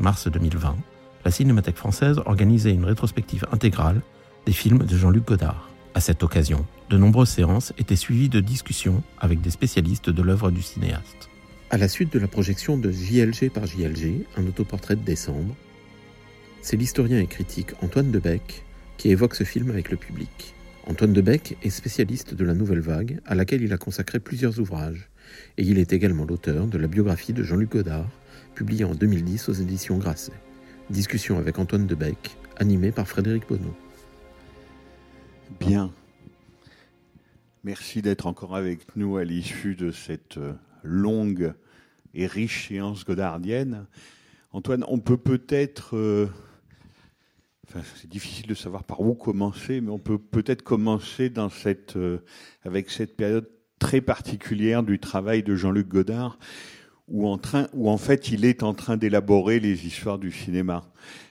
Mars 2020, la Cinémathèque française organisait une rétrospective intégrale des films de Jean-Luc Godard. À cette occasion, de nombreuses séances étaient suivies de discussions avec des spécialistes de l'œuvre du cinéaste. À la suite de la projection de JLG par JLG, un autoportrait de décembre, c'est l'historien et critique Antoine Debec qui évoque ce film avec le public. Antoine Debec est spécialiste de la Nouvelle Vague, à laquelle il a consacré plusieurs ouvrages, et il est également l'auteur de la biographie de Jean-Luc Godard, publiée en 2010 aux éditions Grasset. Discussion avec Antoine Debec, animée par Frédéric Bonneau. Bien. Merci d'être encore avec nous à l'issue de cette euh, longue et riche séance godardienne. Antoine, on peut peut-être... euh, enfin, c'est difficile de savoir par où commencer, mais on peut peut-être commencer dans cette, euh, avec cette période très particulière du travail de Jean-Luc Godard, où en, train, où en fait il est en train d'élaborer les histoires du cinéma.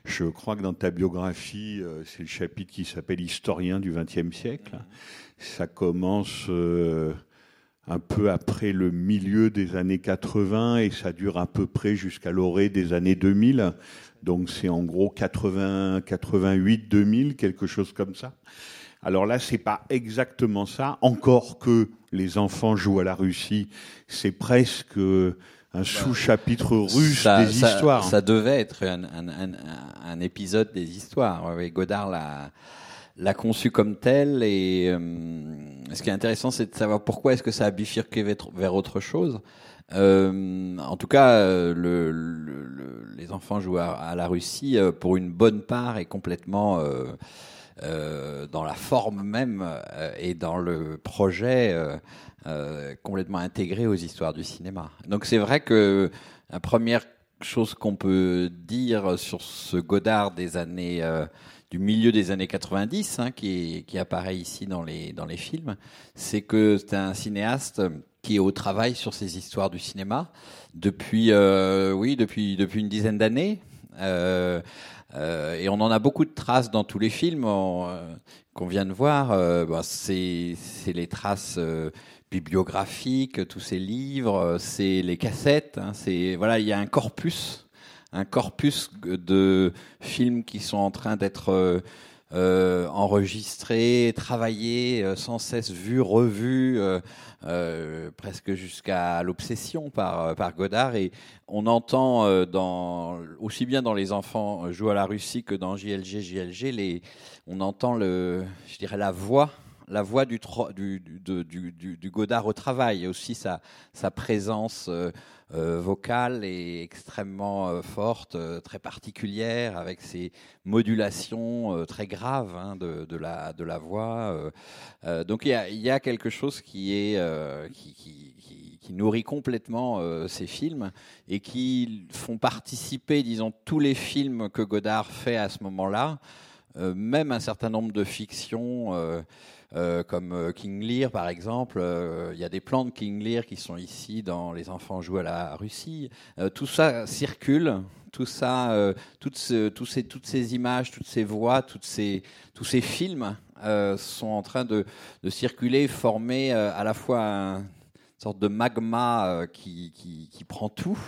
Je crois que dans ta biographie, euh, c'est le chapitre qui s'appelle Historien du XXe siècle. Ça commence euh, un peu après le milieu des années 80 et ça dure à peu près jusqu'à l'orée des années 2000. Donc c'est en gros 80, 88, 2000, quelque chose comme ça. Alors là, c'est pas exactement ça. Encore que les enfants jouent à la Russie, c'est presque un sous-chapitre russe ça, des ça- histoires. Ça devait être un, un- un- un épisode des histoires. Godard l'a l'a conçu comme tel. Et euh, ce qui est intéressant, c'est de savoir pourquoi est-ce que ça a bifurqué vers, autre chose. Euh, en tout cas, euh, le, le- le- les enfants jouent à, à la Russie euh, pour une bonne part et complètement euh, euh, dans la forme même euh, et dans le projet euh, complètement intégré aux histoires du cinéma. Donc c'est vrai que la première chose qu'on peut dire sur ce Godard des années euh, du milieu des années 90, hein, qui, qui apparaît ici dans les dans les films, c'est que c'est un cinéaste qui est au travail sur ces histoires du cinéma depuis euh, oui depuis depuis une dizaine d'années. Euh, euh, et on en a beaucoup de traces dans tous les films euh, qu'on vient de voir. Bah, c'est les traces bibliographiques, tous ces livres, euh, c'est les cassettes. hein, c'est voilà, il y a un corpus, un corpus de films qui sont en train d'être euh, euh, enregistrés, travaillés, sans cesse vus, revus, presque jusqu'à l'obsession par par Godard. Et on entend dans aussi bien dans les enfants jouent à la Russie que dans JLG JLG on entend le je dirais la voix la voix du, Godard au travail et aussi sa, présence euh, euh, vocale est extrêmement euh, forte, très particulière, avec ses modulations très graves hein, de, la, voix. donc il y a, quelque chose qui, qui, nourrit complètement ces films et qui font participer, disons, tous les films que Godard fait à ce moment-là, même un certain nombre de fictions. euh, euh, comme euh, King Lear par exemple, euh, il y a des plans de King Lear qui sont ici dans Les enfants jouent à la Russie. Euh, tout ça circule, tout ça, euh, toutes, ces, images, toutes ces voix, tous ces films euh, sont en train de, circuler, former euh, à la fois un, une sorte de magma euh, qui prend tout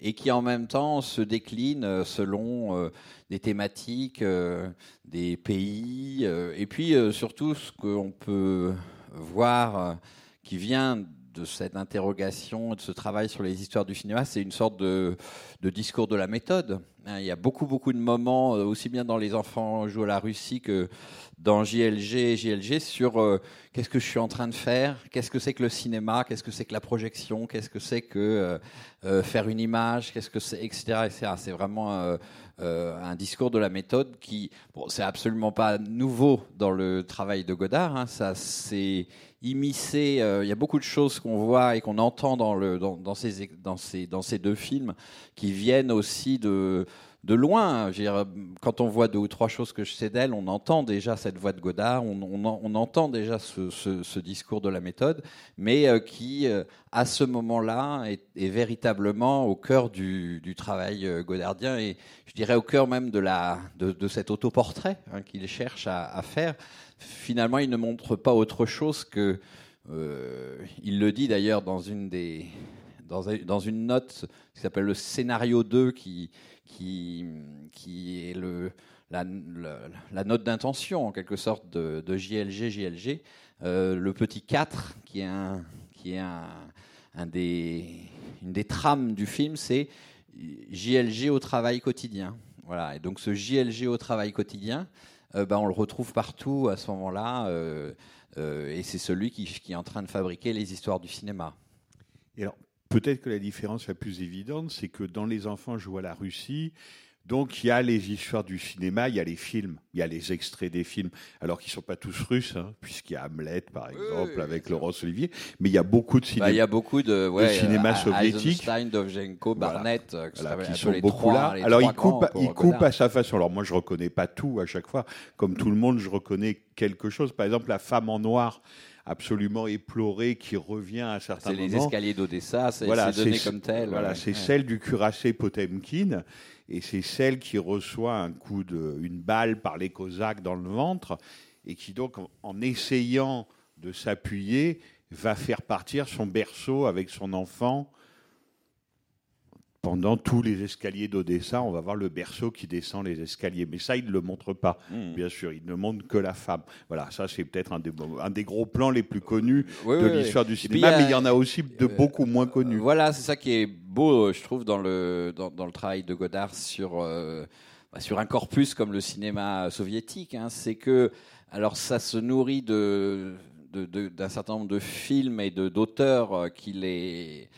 et qui en même temps se décline euh, selon euh, des thématiques, euh, des pays, et puis surtout ce qu'on peut voir qui vient de cette interrogation, de ce travail sur les histoires du cinéma, c'est une sorte de, discours de la méthode. Hein, Il y a beaucoup, beaucoup de moments, euh, aussi bien dans Les enfants jouent à la Russie que dans JLG JLG, sur euh, qu'est-ce que je suis en train de faire, qu'est-ce que c'est que le cinéma, qu'est-ce que c'est que la projection, qu'est-ce que c'est que euh, faire une image, qu'est-ce que c'est, etc. C'est vraiment un discours de la méthode qui, bon, c'est absolument pas nouveau dans le travail de Godard. hein, ça s'est euh, Il y a beaucoup de choses qu'on voit et qu'on entend dans, ces, deux films qui viennent aussi de, loin. Quand on voit deux ou trois choses que je sais d'elle, on entend déjà cette voix de Godard, on, on, en- on entend déjà ce, discours de la méthode, mais euh, qui, euh, à ce moment-là, est, véritablement au cœur du, travail godardien et je dirais au cœur même de, cet autoportrait hein, qu'il cherche à faire. Finalement, il ne montre pas autre chose que, euh, il le dit d'ailleurs dans une des dans, un- dans une note qui s'appelle le scénario 2 qui, qui, qui est le, la, la- note d'intention en quelque sorte de, JLG JLG euh, le petit 4 qui est un qui est un des une des trames du film c'est JLG au travail quotidien. Voilà. Et donc ce JLG au travail quotidien euh, ben, on le retrouve partout à ce moment-là euh, euh, et c'est celui qui, est en train de fabriquer les histoires du cinéma. Peut-être que la différence la plus évidente, c'est que dans Les enfants jouent à la Russie, donc il y a les histoires du cinéma, il y a les films, il y a les extraits des films, alors qu'ils ne sont pas tous russes, hein, puisqu'il y a Hamlet, par exemple, oui, avec. Laurence Olivier, mais il y a beaucoup de Bah, cinéma. il y a beaucoup de, ouais, cinéma euh, soviétique. Eisenstein, Dovzhenko. Barnett, euh, que Voilà, qui sont les beaucoup trois- là. les Alors il coupe, il coupe à sa façon. Alors moi je reconnais pas tout à chaque fois. Comme tout le monde, je reconnais quelque chose. Par exemple, la femme en noir, absolument éplorée, qui revient à certains C'est les moments. escaliers d'Odessa, c'est Voilà, donné comme tel. Voilà, ouais. c'est Ouais. celle du cuirassé Potemkin, et c'est celle qui reçoit une balle par les Cosaques dans le ventre, et qui donc, en essayant de s'appuyer, va faire partir son berceau avec son enfant. Pendant tous les escaliers d'Odessa, on va voir le berceau qui descend les escaliers. Mais ça, il ne le montre pas, Mmh. bien sûr. Il ne montre que la femme. Voilà, ça, c'est peut-être un des, un des gros plans les plus connus de l'histoire du puis, cinéma, mais il y en a aussi de euh, beaucoup moins connus. Voilà, c'est ça qui est beau, euh, je trouve, dans le, dans, dans le travail de Godard sur, euh, bah, sur un corpus comme le cinéma soviétique. hein. c'est que, alors ça se nourrit de, d'un certain nombre de films et de, d'auteurs qui les.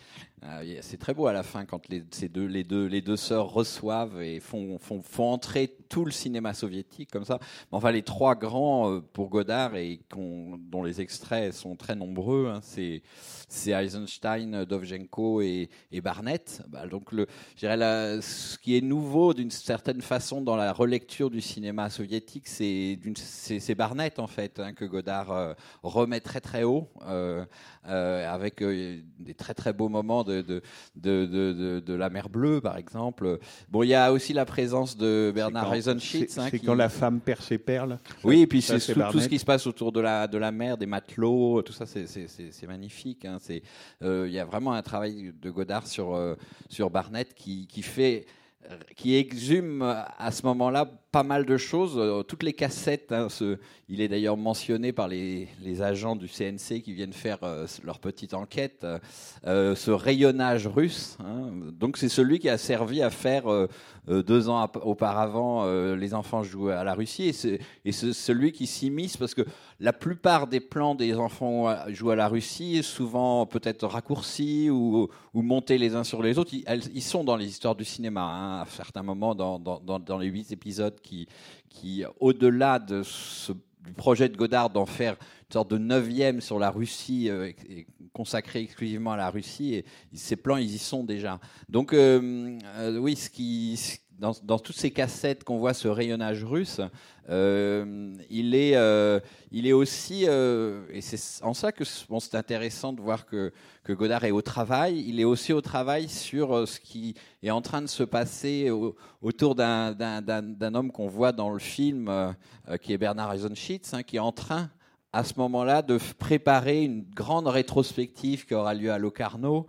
Euh, y a- c'est très beau à la fin quand les, deux, les, deux, les deux sœurs reçoivent et font, font, font entrer tout le cinéma soviétique comme ça. Enfin, les trois grands euh, pour Godard et dont les extraits sont très nombreux, hein, c'est Eisenstein, Dovzhenko et, et Barnett. Bah, donc, le, je dirais la- ce qui est nouveau d'une certaine façon dans la relecture du cinéma soviétique, c'est Barnett en fait hein, que Godard euh, remet très très haut, euh, euh, avec des très très beaux moments de de, de, de, de- de la mer Bleue par exemple. Bon, il y a aussi la présence de Bernard C'est quand- Eisenschitz. C'est hein, c'est qui- quand la femme perd ses perles. oui, et puis c'est tout, tout ce qui se passe autour de la, de la mer, des matelots, tout ça, c'est- magnifique. hein. Euh, Il y a vraiment un travail de Godard sur, euh, sur Barnett qui, qui fait qui exhume à ce moment-là pas mal de choses. Euh, Toutes les cassettes, hein, il est d'ailleurs mentionné par les, agents du CNC qui viennent faire euh, leur petite enquête, euh, ce rayonnage russe. hein. Donc c'est celui qui a servi à faire deux ans auparavant Les enfants jouent à la Russie et c'est celui qui s'immisce parce que la plupart des plans des enfants jouent à la Russie souvent peut-être raccourcis ou, ou montés les uns sur les autres. Ils, sont dans les histoires du cinéma hein, à certains moments dans les huit épisodes qui, qui au-delà du projet de Godard d'en faire une sorte de neuvième sur la Russie euh, et- et consacré exclusivement à la Russie, et ces plans ils y sont déjà. Donc euh, euh, oui, ce qui dans, toutes ces cassettes qu'on voit ce rayonnage russe, euh, il est, euh, il est aussi, euh, et c'est en ça que c'est intéressant de voir que, Godard est au travail. Il est aussi au travail sur ce qui est en train de se passer au- autour d'un- homme qu'on voit dans le film, qui est Bernard Eisenschitz, hein, qui est en train à ce moment-là de préparer une grande rétrospective qui aura lieu à Locarno,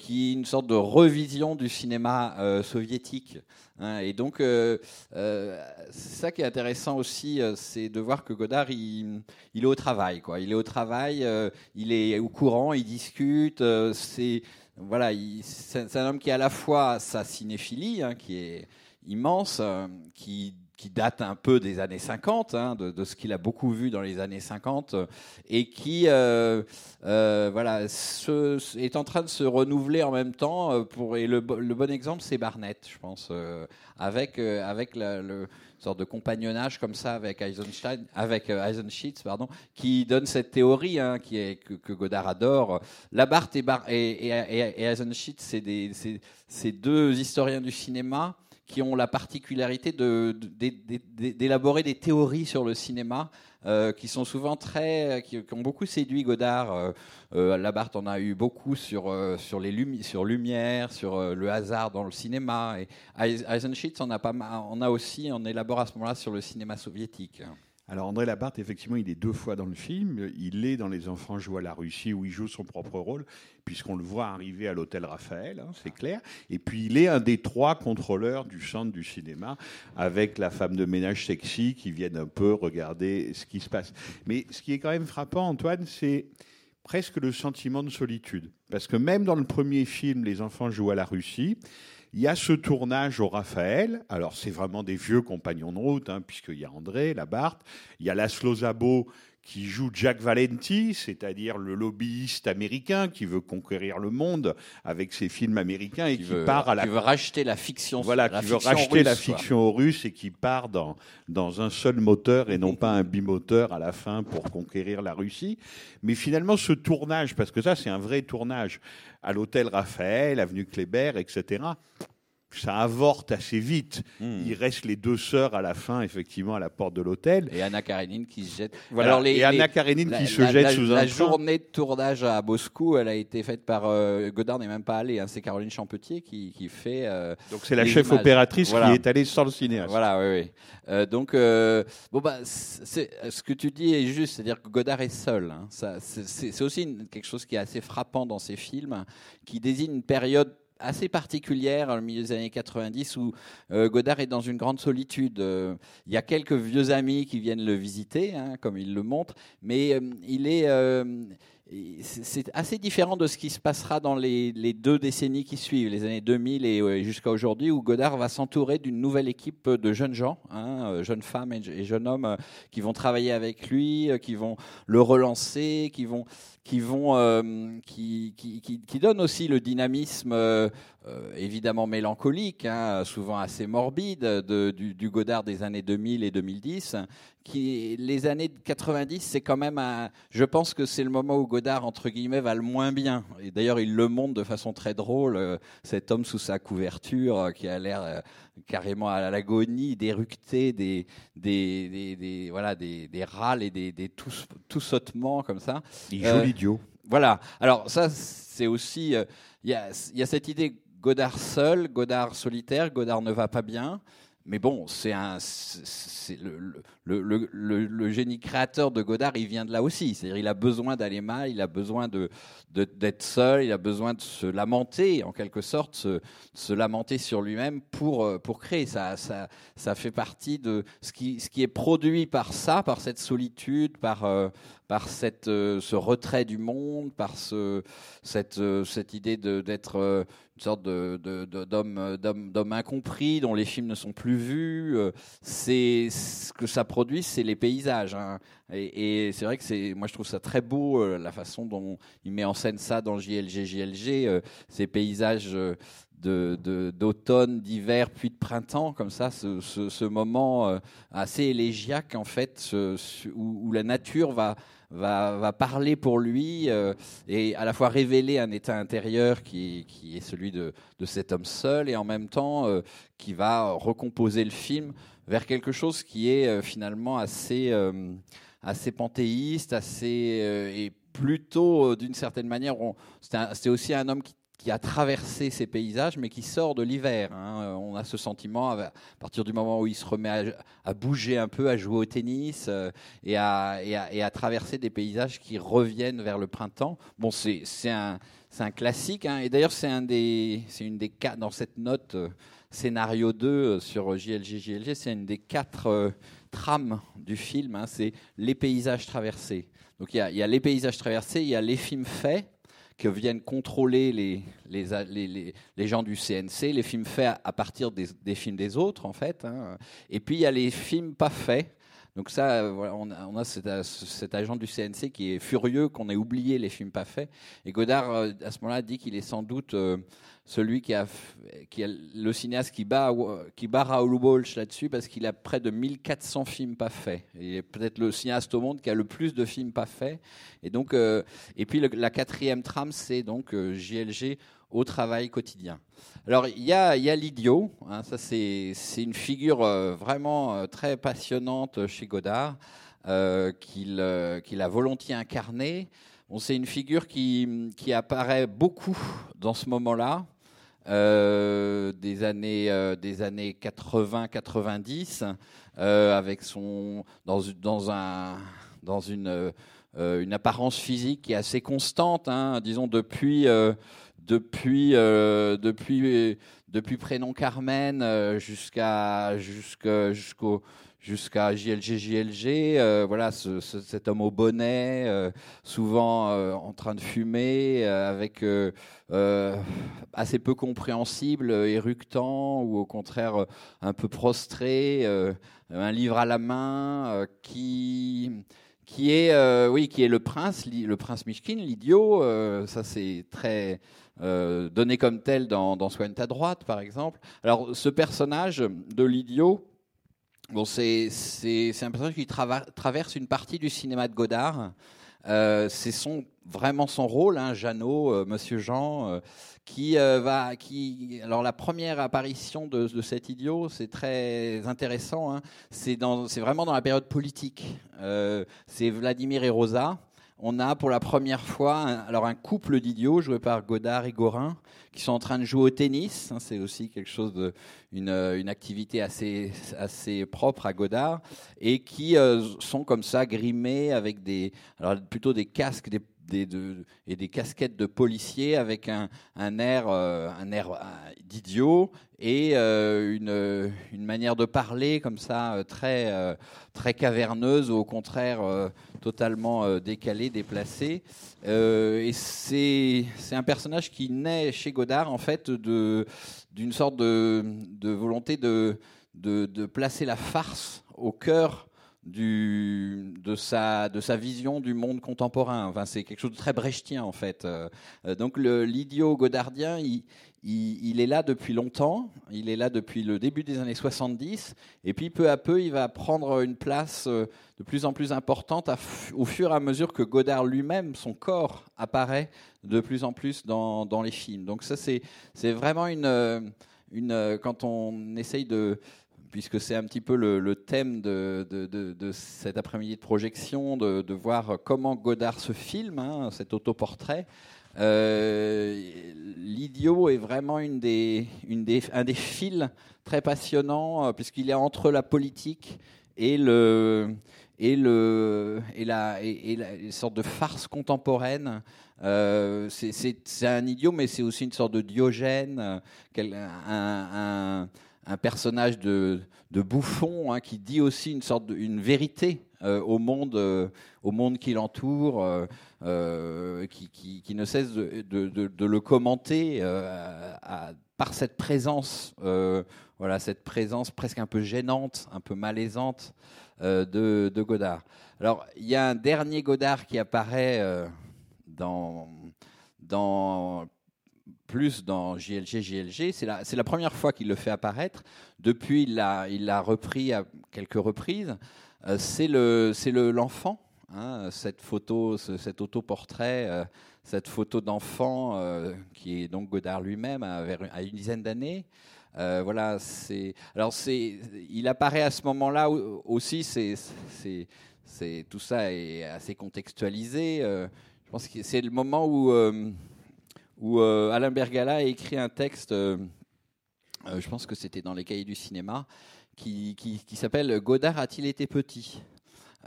qui est une sorte de revision du cinéma soviétique. Hein. et donc, euh, euh, ça qui est intéressant aussi, euh, c'est de voir que Godard, il, il est au travail, quoi. Il est au travail, euh, il est au courant, il discute. euh, c'est voilà, il- c'est c'est un homme qui a à la fois sa cinéphilie, hein, qui est immense, euh, qui qui date un peu des années 50, hein, de, ce qu'il a beaucoup vu dans les années 50, euh, et qui euh, euh, voilà, est en train de se renouveler en même temps. et le, bo- le bon exemple, c'est Barnett, je pense, avec, avec la, le sorte de compagnonnage comme ça avec Eisenstein, avec Eisenschitz, pardon, qui donne cette théorie hein, que, Godard adore. Labarthe et, et, et, des- c'est- c'est deux historiens du cinéma qui ont la particularité d'élaborer des théories sur le cinéma euh, qui sont souvent très, qui, ont beaucoup séduit Godard. Euh, euh, Labarthe en a eu beaucoup sur euh, sur les lumi- sur lumière, sur le hasard dans le cinéma. Et Eis- Eisenschitz en a pas en a aussi, on élabore à ce moment-là sur le cinéma soviétique. Alors André Labarthe, effectivement, il est deux fois dans le film. Il est dans Les Enfants jouent à la Russie où il joue son propre rôle, puisqu'on le voit arriver à l'hôtel Raphaël, hein, c'est clair. Et puis il est un des trois contrôleurs du centre du cinéma, avec la femme de ménage sexy qui viennent un peu regarder ce qui se passe. Mais ce qui est quand même frappant, Antoine, c'est presque le sentiment de solitude. Parce que même dans le premier film, Les Enfants jouent à la Russie, il y a ce tournage au Raphaël. Alors, c'est vraiment des vieux compagnons de route, hein, puisqu'il y a André, Labarthe. Il y a Laszlo Zabo qui joue Jack Valenti, c'est-à-dire le lobbyiste américain qui veut conquérir le monde avec ses films américains et qui, veut, part à la qui veut racheter la fiction. voilà, la qui veut racheter russe, la quoi. fiction aux Russes et qui part dans, dans un seul moteur et non pas un bimoteur à la fin pour conquérir la Russie. Mais finalement, ce tournage, parce que ça, c'est un vrai tournage, à l'hôtel Raphaël, avenue Kléber, etc., ça avorte assez vite. Hmm. Il reste les deux sœurs à la fin, effectivement, à la porte de l'hôtel. Et Anna Karenine qui se jette. Voilà. Alors, les- et Anna les- Karenine la, qui se la- jette la- sous la un train. journée de tournage à Moscou, elle a été faite par euh, Godard n'est même pas allé. hein, c'est Caroline Champetier qui, qui fait. euh, Donc c'est la chef images. opératrice Voilà. qui est allée sans le cinéaste. Voilà, oui, oui. Euh, donc, bon, bah, ce que tu dis est juste, c'est-à-dire que Godard est seul. hein. Ça, c'est, aussi une- quelque chose qui est assez frappant dans ces films, qui désigne une période assez particulière, au milieu des années 90, où euh, Godard est dans une grande solitude. Euh, Il y a quelques vieux amis qui viennent le visiter, hein, comme il le montre, mais euh, il est... c'est assez différent de ce qui se passera dans les, deux décennies qui suivent, les années 2000 et jusqu'à aujourd'hui, où Godard va s'entourer d'une nouvelle équipe de jeunes gens, hein, euh, jeunes femmes et, jeunes hommes, euh, qui vont travailler avec lui, euh, qui vont le relancer, qui vont, qui donnent aussi le dynamisme évidemment mélancolique, hein, souvent assez morbide, de, du, du Godard des années 2000 et 2010. Qui, les années 90, c'est quand même un, je pense que c'est le moment où Godard, entre guillemets, va le moins bien. Et d'ailleurs, il le montre de façon très drôle, euh, cet homme sous sa couverture, euh, qui a l'air euh, carrément à l'agonie, d'éructer des, des, des, des- voilà, des, des râles et des, des tous, tous sautements comme ça. Il joue Euh, l'idiot. Voilà. Alors ça, c'est aussi, euh, il y, a, il y a cette idée Godard seul, Godard solitaire, Godard ne va pas bien. Mais bon, c'est le, génie créateur de Godard, il vient de là aussi. C'est-à-dire, il a besoin d'aller mal, il a besoin d'être seul, il a besoin de se lamenter, en quelque sorte, se, se lamenter sur lui-même pour euh, pour créer. Ça, ça, fait partie de ce qui est produit par ça, par cette solitude, par euh, par cette, euh, ce retrait du monde, par ce, cette, cette idée de- d'être une sorte euh, d'homme incompris, dont les films ne sont plus vus. euh, c'est ce que ça produit, c'est les paysages. hein. Et, c'est vrai que c'est, moi je trouve ça très beau euh, la façon dont il met en scène ça dans JLG, JLG, ces paysages. d'automne, d'hiver, puis de printemps, comme ça, ce, moment assez élégiaque en fait, où la nature va, va, parler pour lui euh, et à la fois révéler un état intérieur qui, qui est celui de, de cet homme seul et en même temps euh, qui va recomposer le film vers quelque chose qui est euh, finalement assez, assez panthéiste, assez et plutôt d'une certaine manière, c'est aussi un homme qui qui a traversé ces paysages, mais qui sort de l'hiver. hein. On a ce sentiment à partir du moment où il se remet à, bouger un peu, à jouer au tennis euh, et, à, traverser des paysages qui reviennent vers le printemps. Bon, c'est un, classique. hein. Et d'ailleurs, c'est une des quatre dans cette note euh, scénario 2 euh, sur JLG JLG, c'est une des quatre euh, trames du film. hein. C'est les paysages traversés. Donc il y a les paysages traversés, il y a les films faits que viennent contrôler les, les, les, les, gens du CNC, les films faits à, partir des, des films des autres, en fait. hein. Et puis, il y a les films pas faits. Donc ça, euh, on a, cet, cet agent du CNC qui est furieux qu'on ait oublié les films pas faits. Et Godard, euh, à ce moment-là, dit qu'il est sans doute euh, celui qui a, qui a le cinéaste qui bat, Raoul Walsh là-dessus parce qu'il a près de 1400 films pas faits. Il est peut-être le cinéaste au monde qui a le plus de films pas faits. Et donc, euh, et puis la quatrième trame, c'est donc euh, JLG au travail quotidien. Alors il y a, y a l'idiot, hein, ça c'est une figure euh, vraiment euh, très passionnante chez Godard euh, qu'il a volontiers incarné. C'est une figure qui, apparaît beaucoup dans ce moment-là, des années euh, des années 80-90, euh, avec son dans dans dans une une apparence physique qui est assez constante, hein, disons depuis depuis euh, depuis depuis prénom Carmen euh, jusqu'à JLG JLG euh, voilà ce, ce- cet homme au bonnet souvent en train de fumer avec assez peu compréhensible éructant ou au contraire un peu prostré un livre à la main qui qui est euh, oui qui est le prince le prince Mishkin l'idiot euh, ça c'est très euh, donné comme tel dans, dans Soigne ta droite, par exemple. Alors, ce personnage de l'idiot, bon, c'est un personnage qui traverse une partie du cinéma de Godard. Euh, c'est son vraiment son rôle, hein, Jeannot, euh, Monsieur Jean, euh, qui va, qui. Alors la première apparition de, cet idiot, c'est très intéressant. Hein, c'est vraiment dans la période politique. C'est Vladimir et Rosa on a pour la première fois un, alors un couple d'idiots joué par Godard et Gorin qui sont en train de jouer au tennis. hein, C'est aussi quelque chose une, euh, une activité assez assez propre à Godard et qui euh, sont comme ça grimés avec des alors plutôt des casques des des, de, et des casquettes de policiers avec un, un air, euh, un air d'idiot et une, une manière de parler comme ça très, très caverneuse au contraire totalement euh, décalée, déplacée. Euh, et c'est un personnage qui naît chez Godard en fait d'une sorte de, de volonté de, de, de placer la farce au cœur du, de, sa, de sa vision du monde contemporain. Enfin, c'est quelque chose de très brechtien en fait. Euh, donc l'idiot godardien, il, il, est là depuis longtemps. Il est là depuis le début des années 70. Et puis peu à peu, il va prendre une place euh, de plus en plus importante au fur et à mesure que Godard lui-même, son corps, apparaît de plus en plus dans, les films. Donc ça, c'est vraiment une, euh, euh, quand on essaye de puisque c'est un petit peu le, thème de, cet après-midi de projection, de, de voir comment Godard se filme, hein, cet autoportrait. Euh, L'idiot est vraiment une des, un des fils très passionnants, euh, puisqu'il est entre la politique et le et le et la et, la sorte de farce contemporaine. Euh, c'est- un idiot, mais c'est aussi une sorte de Diogène, un, un personnage de, de bouffon hein, qui dit aussi une sorte de, une vérité euh, au monde euh, au monde qui l'entoure, euh, qui, ne cesse de, le commenter par cette présence, voilà cette présence presque un peu gênante, un peu malaisante de, Godard. Alors il y a un dernier Godard qui apparaît plus dans JLG, JLG. C'est la, première fois qu'il le fait apparaître. Depuis, il l'a repris à quelques reprises. Euh, c'est le, c'est le, l'enfant. Hein, cette photo, ce- cet autoportrait, euh, cette photo d'enfant euh, qui est donc Godard lui-même à, une dizaine d'années. Voilà, c'est. Alors c'est, il apparaît à ce moment-là au- aussi. C'est, c'est, tout ça est assez contextualisé. Je pense que c'est le moment où où Alain Bergala a écrit un texte, je pense que c'était dans les cahiers du cinéma, qui, s'appelle Godard a-t-il été petit?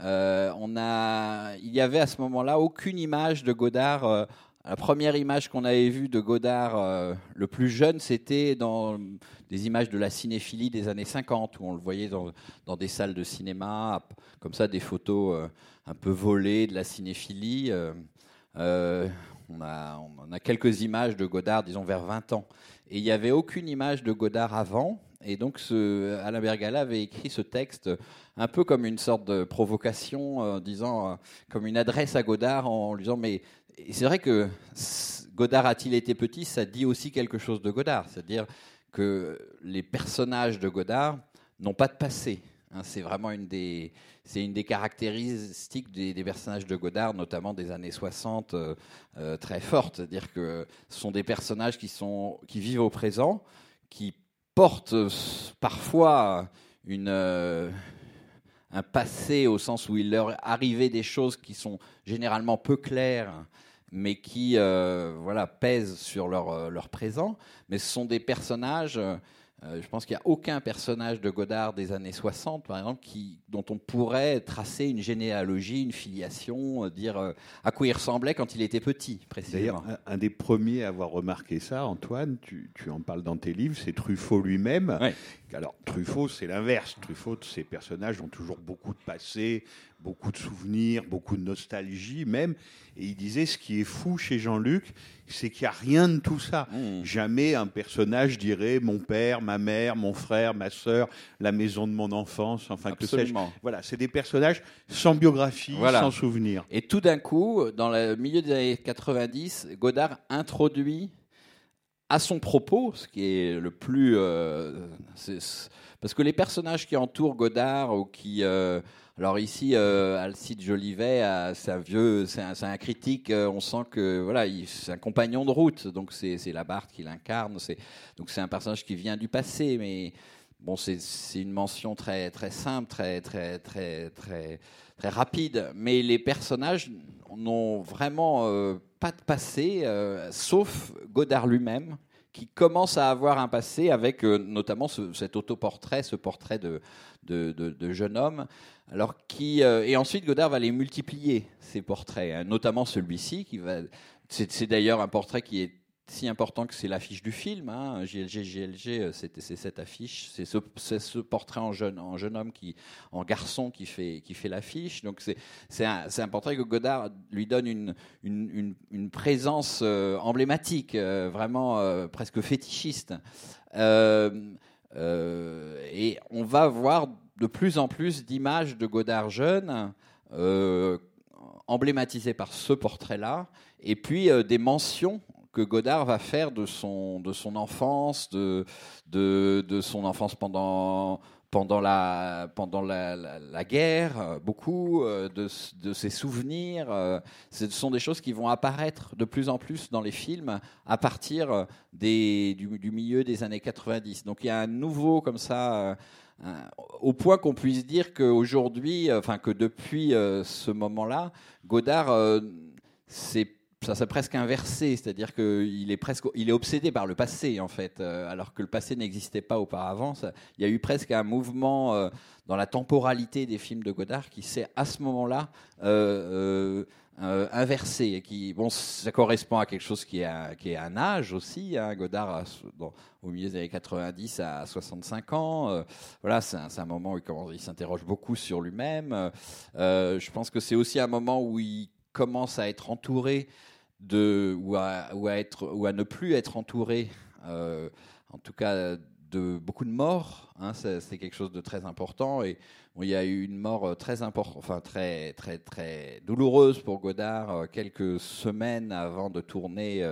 Euh, on a, il y avait à ce moment-là aucune image de Godard. euh, la première image qu'on avait vue de Godard euh, le plus jeune, c'était dans des images de la cinéphilie des années 50, où on le voyait dans, dans des salles de cinéma, comme ça, des photos un peu volées de la cinéphilie. On a, on a quelques images de Godard, disons vers 20 ans. Et il n'y avait aucune image de Godard avant. Et donc, ce, Alain Bergala avait écrit ce texte un peu comme une sorte de provocation, euh, disant, euh, comme une adresse à Godard en lui disant, mais c'est vrai que Godard a-t-il été petit, ça dit aussi quelque chose de Godard. C'est-à-dire que les personnages de Godard n'ont pas de passé. Hein, c'est vraiment une des, c'est une des caractéristiques des, personnages de Godard, notamment des années 60, euh, euh, très fortes. C'est-à-dire que ce sont des personnages qui, sont, qui vivent au présent, qui portent euh, parfois une, euh, un passé au sens où il leur arrivait des choses qui sont généralement peu claires, mais qui euh, voilà, pèsent sur leur, leur présent. Mais ce sont des personnages, euh, je pense qu'il n'y a aucun personnage de Godard des années 60, par exemple, qui, dont on pourrait tracer une généalogie, une filiation, euh, dire euh, à quoi il ressemblait quand il était petit, précisément. D'ailleurs, un, un des premiers à avoir remarqué ça, Antoine, tu, tu en parles dans tes livres, c'est Truffaut lui-même. Ouais. Alors, Truffaut, c'est l'inverse. Truffaut, ces personnages ont toujours beaucoup de passé, beaucoup de souvenirs, beaucoup de nostalgie même. Et il disait, ce qui est fou chez Jean-Luc, c'est qu'il n'y a rien de tout ça. Mmh. Jamais un personnage dirait mon père, ma mère, mon frère, ma sœur, la maison de mon enfance, enfin que sais-je. Absolument. Voilà, c'est des personnages sans biographie, Voilà. sans souvenir. Et tout d'un coup, dans le milieu des années 90, Godard introduit à son propos, ce qui est le plus... euh, parce que les personnages qui entourent Godard, ou qui... euh, alors ici, euh, Alcide Jolivet, c'est un vieux, c'est un, critique. euh, on sent que voilà, il- c'est un compagnon de route. Donc c'est c'est Labarthe qui l'incarne. C'est donc c'est un personnage qui vient du passé, mais bon, c'est une mention très très simple, très très très très très rapide. Mais les personnages n'ont vraiment euh, pas de passé, sauf Godard lui-même qui commence à avoir un passé avec notamment ce- cet autoportrait, ce portrait de, de- de jeune homme. Alors qui euh, et ensuite Godard va les multiplier ces portraits, hein, notamment celui-ci qui va. C'est d'ailleurs un portrait qui est si important que c'est l'affiche du film. Hein, JLG, JLG, euh, c'est cette affiche, c'est ce, portrait en jeune, homme qui, en garçon qui fait qui fait l'affiche. Donc c'est un, un portrait que Godard lui donne une une, présence euh, emblématique, vraiment presque fétichiste. Euh, et on va voir de plus en plus d'images de Godard jeune, euh, emblématisées par ce portrait-là, et puis euh, des mentions que Godard va faire de son, de son enfance, de, de, de son enfance pendant, pendant, la, pendant la, la- guerre, euh, beaucoup, euh, de, de ses souvenirs. euh, Ce sont des choses qui vont apparaître de plus en plus dans les films à partir des, du, milieu des années 90. Donc il y a un nouveau comme ça, au point qu'on puisse dire qu'aujourd'hui, enfin que depuis ce moment-là, Godard, c'est ça s'est presque inversé, c'est-à-dire qu'il est presque, il est obsédé par le passé en fait, euh, alors que le passé n'existait pas auparavant. Il y a eu presque un mouvement euh, dans la temporalité des films de Godard qui s'est à ce moment-là euh, inversé et qui, bon, ça correspond à quelque chose qui est, un- qui est un âge aussi. hein. Godard, au milieu des années 90, à 65 ans, voilà, c'est un, moment où il, s'interroge beaucoup sur lui-même. Je pense que c'est aussi un moment où il commence à être entouré de ou à, ou à être ou à ne plus être entouré, euh, en tout cas de beaucoup de morts. hein, c'est quelque chose de très important et il y a eu une mort euh, très importante, enfin très très très douloureuse pour Godard euh, quelques semaines avant de tourner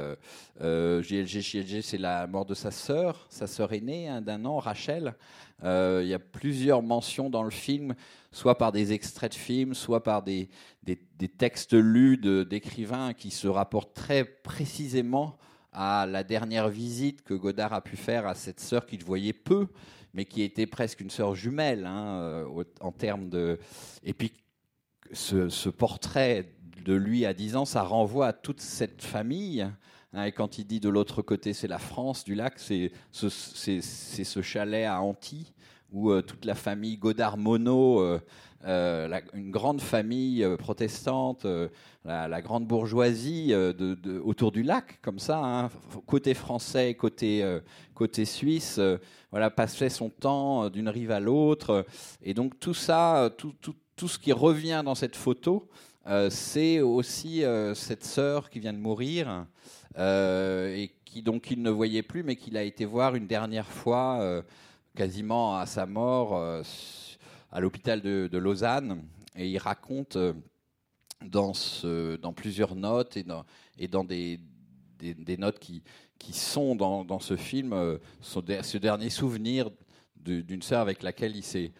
JLG JLG, c'est la mort de sa sœur, sa sœur aînée hein, d'un an, Rachel. Euh, il y a plusieurs mentions dans le film, soit par des extraits de films, soit par des, textes lus d'écrivains qui se rapportent très précisément à la dernière visite que Godard a pu faire à cette sœur qu'il voyait peu, mais qui était presque une sœur jumelle hein, euh, en termes de. Et puis ce, ce portrait de lui à 10 ans, ça renvoie à toute cette famille. Hein, et quand il dit de l'autre côté, c'est la France du lac, c'est ce, chalet à Antilles où euh, toute la famille Godard-Mono, euh, euh, une grande famille protestante, la, grande bourgeoisie autour du lac, comme ça, hein, côté français, côté, côté suisse, voilà, passait son temps d'une rive à l'autre. et donc tout ça, tout, tout, tout ce qui revient dans cette photo, c'est aussi cette sœur qui vient de mourir et qui donc il ne voyait plus, mais qu'il a été voir une dernière fois, euh, quasiment à sa mort, euh, à l'hôpital de, Lausanne. Et il raconte euh, dans, plusieurs notes et dans, des, notes qui, sont dans, ce film euh, ce dernier souvenir d'une sœur avec laquelle il s'est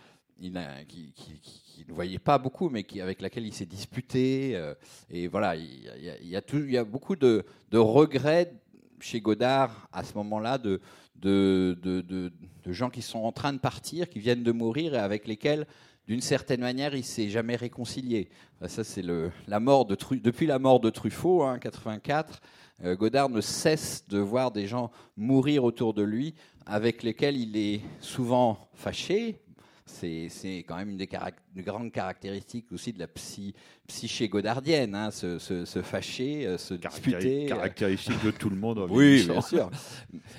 qui- qui ne voyait pas beaucoup, mais qui, avec laquelle il s'est disputé. euh, et voilà, il y a, y beaucoup de, regrets chez Godard à ce moment-là de, de, de, de- gens qui sont en train de partir, qui viennent de mourir et avec lesquels, d'une certaine manière, il s'est jamais réconcilié. Ça, c'est la mort de depuis la mort de Truffaut, en 84. euh, Godard ne cesse de voir des gens mourir autour de lui, avec lesquels il est souvent fâché. C'est c'est quand même une des carac- une grande caractéristiques aussi de la psy- psyché godardienne, hein, se, se- se fâcher, euh, se disputer. euh, Caractéristique de tout le monde. oui, bien sûr.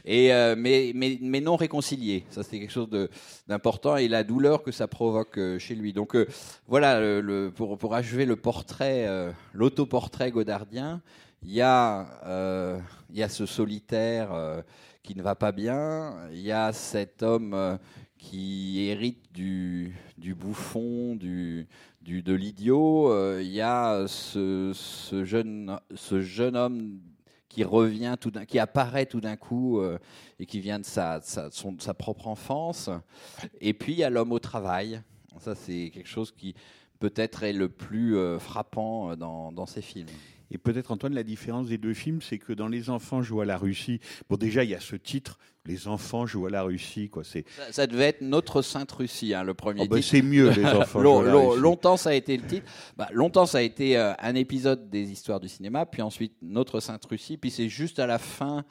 Et euh, mais, mais, mais non réconcilié. Ça, c'est quelque chose de- d'important et la douleur que ça provoque chez lui. Donc euh, voilà, le, le- pour, pour achever le portrait, euh, l'autoportrait godardien, il y, a, il y a ce solitaire qui ne va pas bien, il y a cet homme qui hérite du, bouffon, du, de l'idiot, euh, il y a ce, jeune, homme qui revient qui apparaît tout d'un coup euh, et qui vient de sa, propre enfance. Et puis il y a l'homme au travail. Ça, c'est quelque chose qui peut-être est le plus euh, frappant dans ces films. Et peut-être, Antoine, la différence des deux films, c'est que dans Les enfants jouent à la Russie, bon, déjà, il y a ce titre, Les enfants jouent à la Russie, quoi. C'est, Ça, ça devait être Notre Sainte Russie, hein, le premier oh, titre. c'est mieux, Les enfants jouent à la Russie. longtemps, ça a été le titre. Bah, longtemps, ça a été euh, un épisode des histoires du cinéma, puis ensuite Notre Sainte Russie, puis c'est juste à la fin.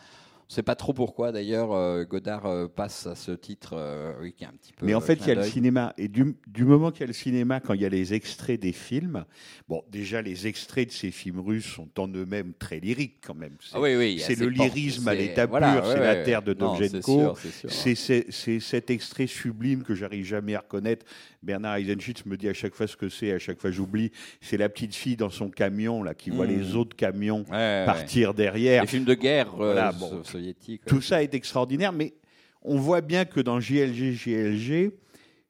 On ne sait pas trop pourquoi d'ailleurs euh, Godard euh, passe à ce titre, euh, oui, qui est un petit peu. Mais en euh, fait, il y a le cinéma. Et du, du moment qu'il y a le cinéma, quand il y a les extraits des films, bon, déjà, les extraits de ces films russes sont en eux-mêmes très lyriques, quand même. C'est, Ah oui, oui, le lyrisme à l'état voilà, pur, ouais, c'est ouais, la terre de Dovzhenko. c'est cet extrait sublime que j'arrive jamais à reconnaître. Bernard Eisenschitz me dit à chaque fois ce que c'est, à chaque fois j'oublie. C'est la petite fille dans son camion, là, qui voit Mm. les autres camions Ouais, partir derrière. Les films de guerre euh, Voilà, bon. Tout ça est extraordinaire, mais on voit bien que dans JLG, JLG,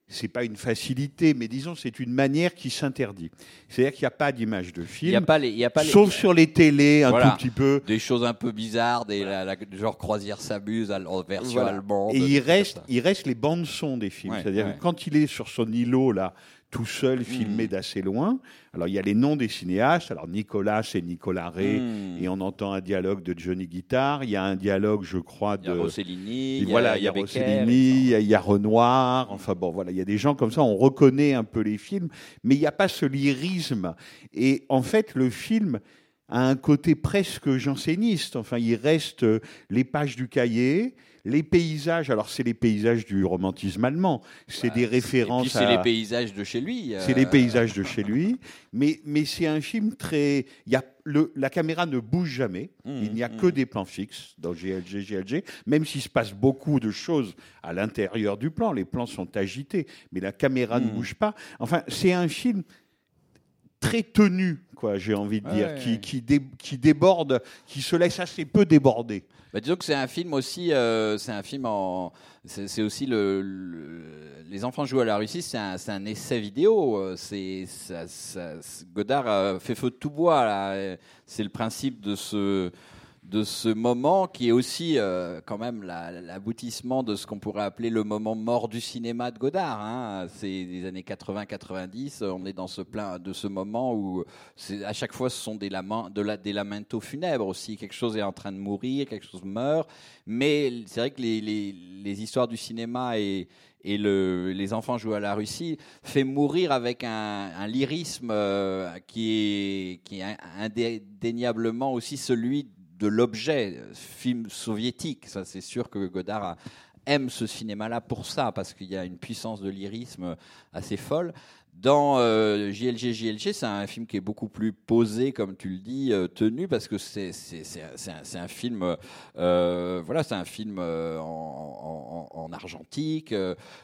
c'est pas une facilité, mais disons c'est une manière qui s'interdit. C'est-à-dire qu'il n'y a pas d'image de Il n'y a film, pas les, il y a pas les- sauf sur les télés un Voilà. tout petit peu. des choses un peu bizarres, des la, la- genre croisière en version Voilà. allemande. Et il reste, il reste les bandes son des films. Ouais, C'est-à-dire ouais. quand il est sur son îlot là, tout seul, filmé d'assez loin. Alors il y a les noms des cinéastes. Alors Nicolas, c'est Nicolas Ray, Hmm. et on entend un dialogue de Johnny Guitar. Il y a un dialogue, je crois, Il y a de Rossellini, Et il y a, voilà, il y a Rossellini, il y a- il y a Renoir, enfin bon, voilà, il y a des gens comme ça, on reconnaît un peu les films, mais il n'y a pas ce lyrisme. Et en fait, le film a un côté presque janséniste. Enfin, il reste euh, les pages du cahier, les paysages. Alors, c'est les paysages du romantisme allemand. C'est des puis références c'est à. les paysages de chez lui. C'est euh, les paysages de chez lui, mais, mais c'est un film très. Y a le, la caméra ne bouge jamais, Mmh, il n'y a mmh. que des plans fixes dans GLG, GLG, même s'il se passe beaucoup de choses à l'intérieur du plan, les plans sont agités, mais la caméra ne Mmh. bouge pas. Enfin, c'est un film très tenu, quoi, j'ai envie de dire, Ouais. qui, qui, dé- qui déborde, qui se laisse assez peu déborder. Bah, disons que c'est un film aussi, euh, c'est un film en, c'est aussi le, le- les enfants jouent à la Russie, c'est un, un essai vidéo. euh, C'est Godard euh, fait feu de tout bois C'est le principe de ce de ce moment qui est aussi euh, quand même la- l'aboutissement de ce qu'on pourrait appeler le moment mort du cinéma de Godard. Hein. C'est des années 80-90. On est dans ce plein de ce moment où à chaque fois ce sont des laments, de la, des lamentos funèbres aussi. Quelque chose est en train de mourir, quelque chose meurt. Mais c'est vrai que les, histoires du cinéma et et le, les enfants jouent à la Russie fait mourir avec un, lyrisme euh, qui est indéniablement aussi celui de l'objet euh, film soviétique. Ça, c'est sûr que Godard aime ce cinéma-là pour ça, parce qu'il y a une puissance de lyrisme assez folle. Dans euh, JLG, JLG, c'est un film qui est beaucoup plus posé, comme tu le dis, euh, tenu, parce que c'est un, un- film, euh, voilà, c'est un film en, en- en- en argentique.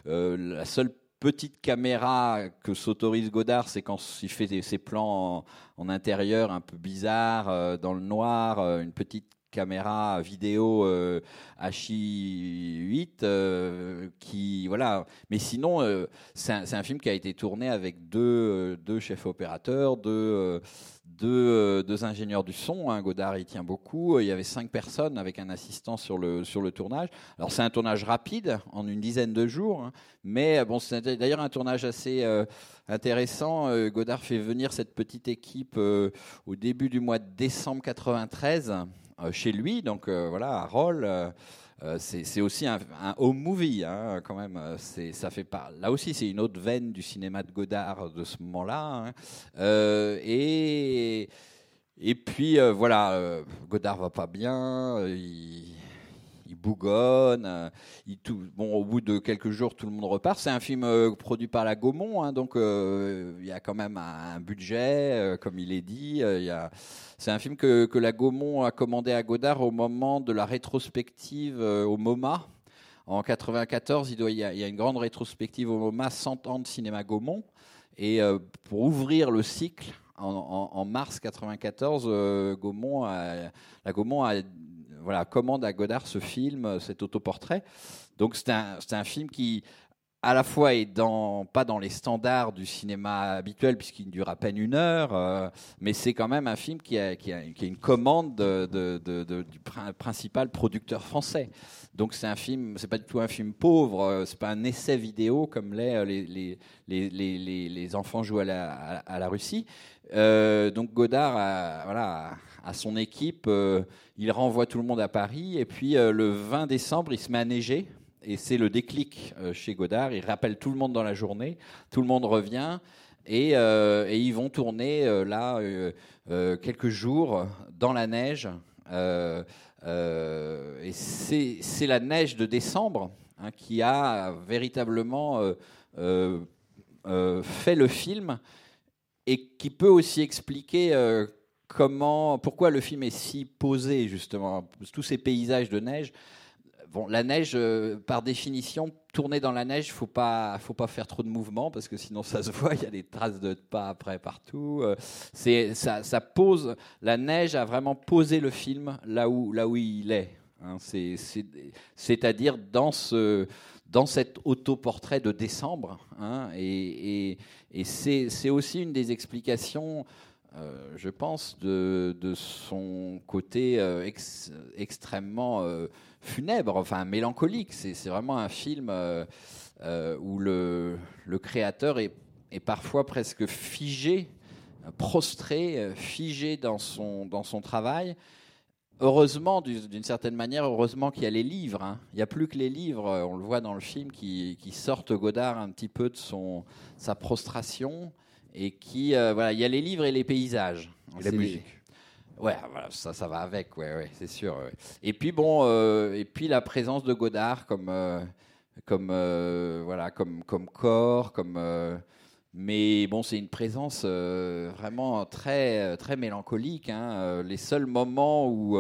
la seule petite caméra que s'autorise Godard, c'est quand il fait ses plans intérieur un peu bizarres, euh, dans le noir, euh, une petite caméra vidéo euh, H8 euh, qui voilà. Mais sinon euh, c'est un, film qui a été tourné avec deux, deux chefs opérateurs deux, deux, euh, deux ingénieurs du son hein. Godard y tient beaucoup il y avait cinq personnes avec un assistant sur le, sur le tournage alors c'est un tournage rapide en une dizaine de jours hein. mais euh, bon c'est d'ailleurs un tournage assez euh, intéressant Godard fait venir cette petite équipe au début du mois de décembre 93 euh, chez lui, donc voilà, à Roll. Euh, c'est aussi un, home movie, hein, quand même. euh, ça fait. Là aussi, c'est une autre veine du cinéma de Godard de ce moment-là. hein. Euh, et et puis voilà, Godard va pas bien. Il bougonne. euh, il tout, bon, au bout de quelques jours, tout le monde repart. C'est un film euh, produit par la Gaumont, hein, donc euh, il y a quand même un, budget, comme il est dit. il y a, c'est un film que, que la Gaumont a commandé à Godard au moment de la rétrospective au MoMA. En 94, il, y a, une grande rétrospective au MoMA, 100 ans de cinéma Gaumont. Et pour ouvrir le cycle, en, mars 94, euh, la Gaumont a, voilà, commande à Godard ce film, cet autoportrait. Donc c'est un, c'est un film qui, à la fois, est pas dans les standards du cinéma habituel, puisqu'il dure à peine une heure, euh, mais c'est quand même un film qui a, une commande de, de- de- de- du prin- principal producteur français. Donc c'est un film, c'est pas du tout un film pauvre, euh, c'est pas un essai vidéo comme euh, les, les, les, les, les, enfants jouent à la, à, la Russie. Euh, donc Godard a, voilà, à son équipe, euh, il renvoie tout le monde à Paris et puis euh, le 20 décembre, il se met à neiger. Et c'est le déclic euh, chez Godard. Il rappelle tout le monde dans la journée. Tout le monde revient. Et, euh, ils vont tourner euh, là quelques jours dans la neige. Et c'est la neige de décembre hein, qui a véritablement fait le film et qui peut aussi expliquer comment, pourquoi le film est si posé justement. Tous ces paysages de neige. La neige, euh, par définition, tourner dans la neige, faut pas, faut pas faire trop de mouvement parce que sinon ça se voit. Il y a des traces de pas après partout. Euh, c'est, ça, ça pose. La neige a vraiment posé le film là où, là où il est. hein. c'est, c'est, c'est-à-dire dans ce, dans cet autoportrait de décembre. hein. et, c'est aussi une des explications. Euh, je pense de, de son côté euh, ex- extrêmement euh, funèbre, enfin mélancolique. C'est vraiment un film où le, le créateur est, est parfois presque figé, prostré, figé dans son, dans son travail. Heureusement, du- d'une certaine manière, heureusement qu'il y a les livres. hein. Il n'y a plus que les livres, on le voit dans le film, qui, qui sortent Godard un petit peu de son, sa prostration. Et qui, euh, voilà, il y a les livres et les paysages. Et la musique. les- Ouais, voilà, ça, ça va avec, ouais, ouais, c'est sûr. ouais. Et puis bon, euh, et puis la présence de Godard comme, euh, comme, voilà, comme, comme corps, comme. mais bon, c'est une présence vraiment très, très mélancolique. hein. Les seuls moments où,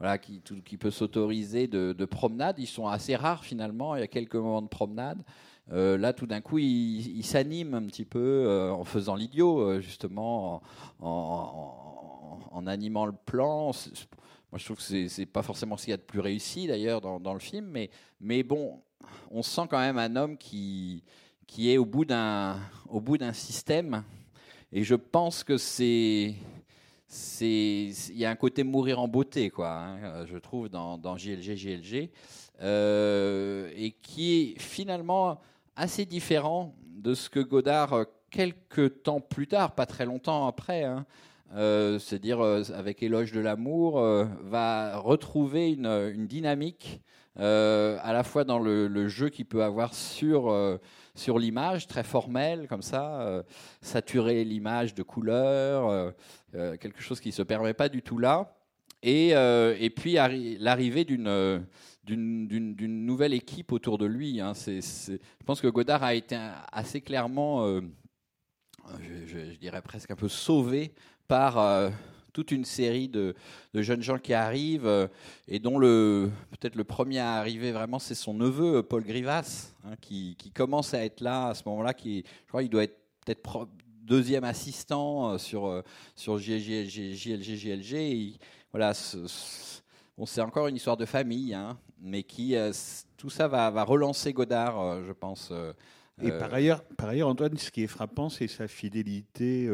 voilà, qui, tout- qui peut s'autoriser de, de promenade, ils sont assez rares finalement. Il y a quelques moments de promenade. Euh, là, tout d'un coup, il, s'anime un petit peu euh, en faisant l'idiot, euh, justement, en, animant le plan. Moi, je trouve que c'est- pas forcément ce qu'il y a de plus réussi, d'ailleurs, dans, le film, mais, mais bon, on sent quand même un homme qui, qui est au bout d'un système, et je pense que c'est c'est il y a un côté mourir en beauté quoi hein, je trouve dans, dans JLG JLG et qui finalement assez différent de ce que Godard euh, quelques temps plus tard pas très longtemps après hein, euh, c'est-à-dire euh, avec éloge de l'amour va retrouver une, dynamique à la fois dans le, jeu qu'il peut avoir sur sur l'image très formelle comme ça saturer l'image de couleurs quelque chose qui se permet pas du tout là. Et, et puis arri- l'arrivée d'une d'une nouvelle équipe autour de lui. hein. Je pense que Godard a été assez clairement, euh, je, dirais presque un peu sauvé par euh, toute une série de, jeunes gens qui arrivent euh, et dont peut-être le premier à arriver vraiment, c'est son neveu Paul Grivas, hein, qui, commence à être là à ce moment-là. Qui, je crois, il doit être peut-être deuxième assistant sur sur il- voilà, ce- bon, c'est encore une histoire de famille, hein, mais qui euh, tout ça va, va relancer Godard, euh, je pense. euh, Et par ailleurs, par ailleurs, Antoine, ce qui est frappant, c'est sa fidélité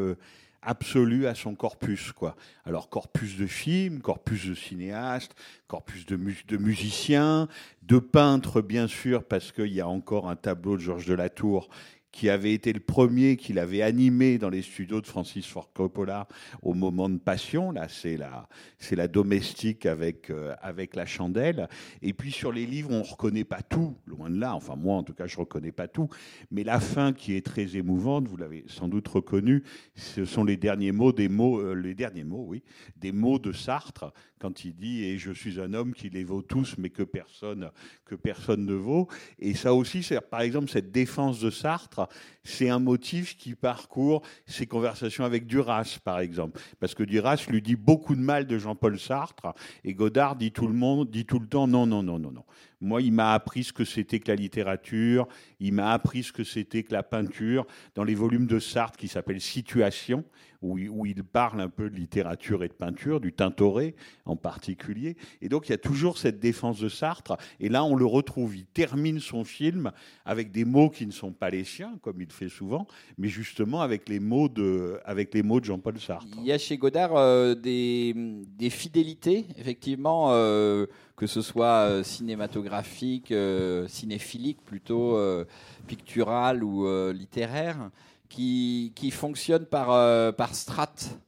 absolue à son corpus, quoi. Alors corpus de films, corpus de cinéastes, corpus de, de musiciens, de peintres, bien sûr, parce qu'il y a encore un tableau de Georges de Latour qui avait été le premier qu'il avait animé dans les studios de Francis Ford Coppola au moment de Passion. Là, c'est la, c'est la domestique avec euh, avec la chandelle. Et puis sur les livres, on reconnaît pas tout, loin de là. Enfin moi, en tout cas, je reconnais pas tout. Mais la fin, qui est très émouvante, vous l'avez sans doute reconnu, ce sont les derniers mots des mots, euh, les derniers mots, oui, des mots de Sartre quand il dit et je suis un homme qui les vaut tous, mais que personne que personne ne vaut. Et ça aussi, c'est par exemple cette défense de Sartre, c'est un motif qui parcourt ses conversations avec Duras, par exemple, parce que Duras lui dit beaucoup de mal de Jean-Paul Sartre, et Godard dit tout le monde, dit tout le temps non, non, non, non, non. Moi, il m'a appris ce que c'était que la littérature, il m'a appris ce que c'était que la peinture. Dans les volumes de Sartre qui s'appellent Situation, où où il parle un peu de littérature et de peinture, du Tintoret en particulier. Et donc, il y a toujours cette défense de Sartre. Et là, on le retrouve. Il termine son film avec des mots qui ne sont pas les siens, comme il fait souvent, mais justement avec les mots de, avec les mots de Jean-Paul Sartre. Il y a chez Godard euh, des, des fidélités, effectivement, euh, que ce soit euh, cinématographique, euh, cinéphilique plutôt, euh, pictural ou littéraire, qui, qui fonctionnent par, par strates.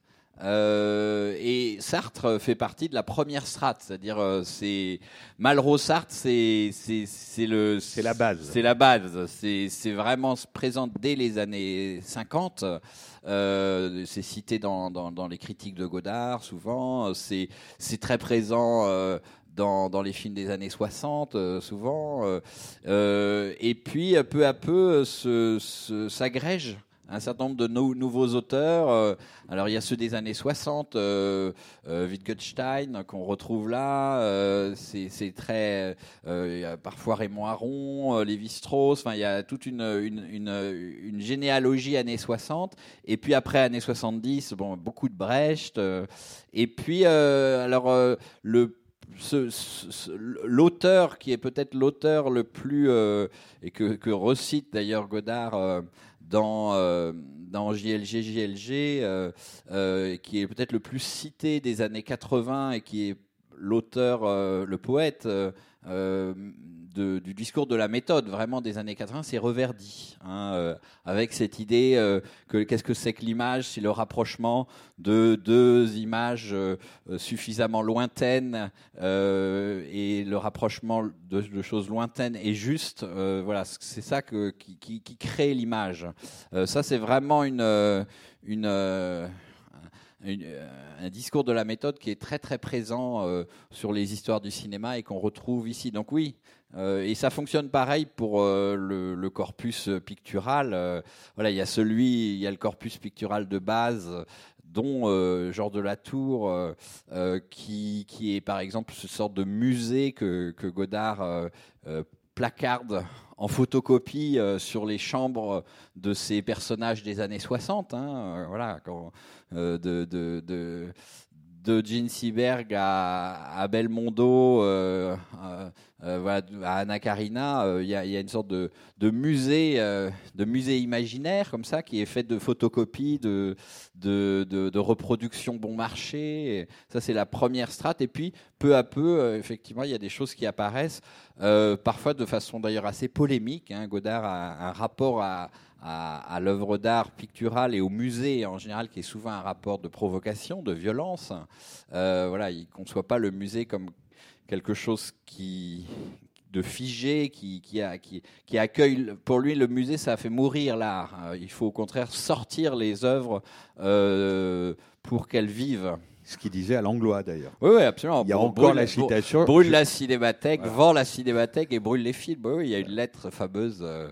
Euh, et Sartre fait partie de la première strate, c'est-à-dire euh, c'est Malraux Sartre, c'est c'est le C'est la base. c'est la base, c'est c'est vraiment présent dès les années 50. Euh, c'est cité dans, dans, dans les critiques de Godard souvent. C'est c'est très présent dans, les films des années 60 euh, souvent. Euh, euh, et puis peu à peu s'agrège un certain nombre de nou- nouveaux auteurs. alors il y a ceux des années 60, euh, euh, Wittgenstein qu'on retrouve là. c'est très il y a parfois Raymond Aron, Lévi-Strauss. Enfin il y a toute une, une, une, une généalogie années 60. Et puis après années 70, bon beaucoup de Brecht. et puis alors le l'auteur qui est peut-être l'auteur le plus euh, et que, recite d'ailleurs Godard euh, dans euh, dans JLG JLG qui est peut-être le plus cité des années 80 et qui est l'auteur le poète du discours de la méthode vraiment des années 80 c'est Reverdy hein, euh, avec cette idée euh, que qu'est-ce que c'est que l'image c'est le rapprochement de deux images euh, suffisamment lointaines et le rapprochement de, choses lointaines et justes, voilà, c'est ça qui, crée l'image. Ça, c'est vraiment un discours de la méthode qui est très très présent sur les histoires du cinéma et qu'on retrouve ici. Donc oui, euh, et ça fonctionne pareil pour euh, le, corpus pictural. Euh, voilà, il y a celui, il y a le corpus pictural de base dont Georges de Latour, euh, euh, qui, qui est par exemple ce sorte de musée que, que Godard placarde en photocopie sur les chambres de ces personnages des années 60. hein, voilà, quand, de Gene Seberg à, à Belmondo, euh, euh, euh, à Anna Karina, il y, y a une sorte de, de musée, de musée imaginaire comme ça, qui est fait de photocopies, de, de, de, reproductions bon marché. Ça, c'est la première strate. Et puis, peu à peu, effectivement, il y a des choses qui apparaissent, parfois de façon d'ailleurs assez polémique. hein. Godard a un rapport à, à, à l'œuvre d'art picturale et au musée en général, qui est souvent un rapport de provocation, de violence. Euh, voilà, il ne conçoit pas le musée comme quelque chose qui de figé, qui, qui, a, qui, qui accueille. Pour lui, le musée, ça fait mourir l'art. Euh, Il faut au contraire sortir les œuvres euh, pour qu'elles vivent. Ce qu'il disait à Langlois d'ailleurs. Oui, oui, absolument. Il y a Brûle- encore la brûle- citation. Brûle Je- la cinémathèque, Voilà. vend la cinémathèque et brûle les films. Oui, oui, il y a une lettre fameuse, euh,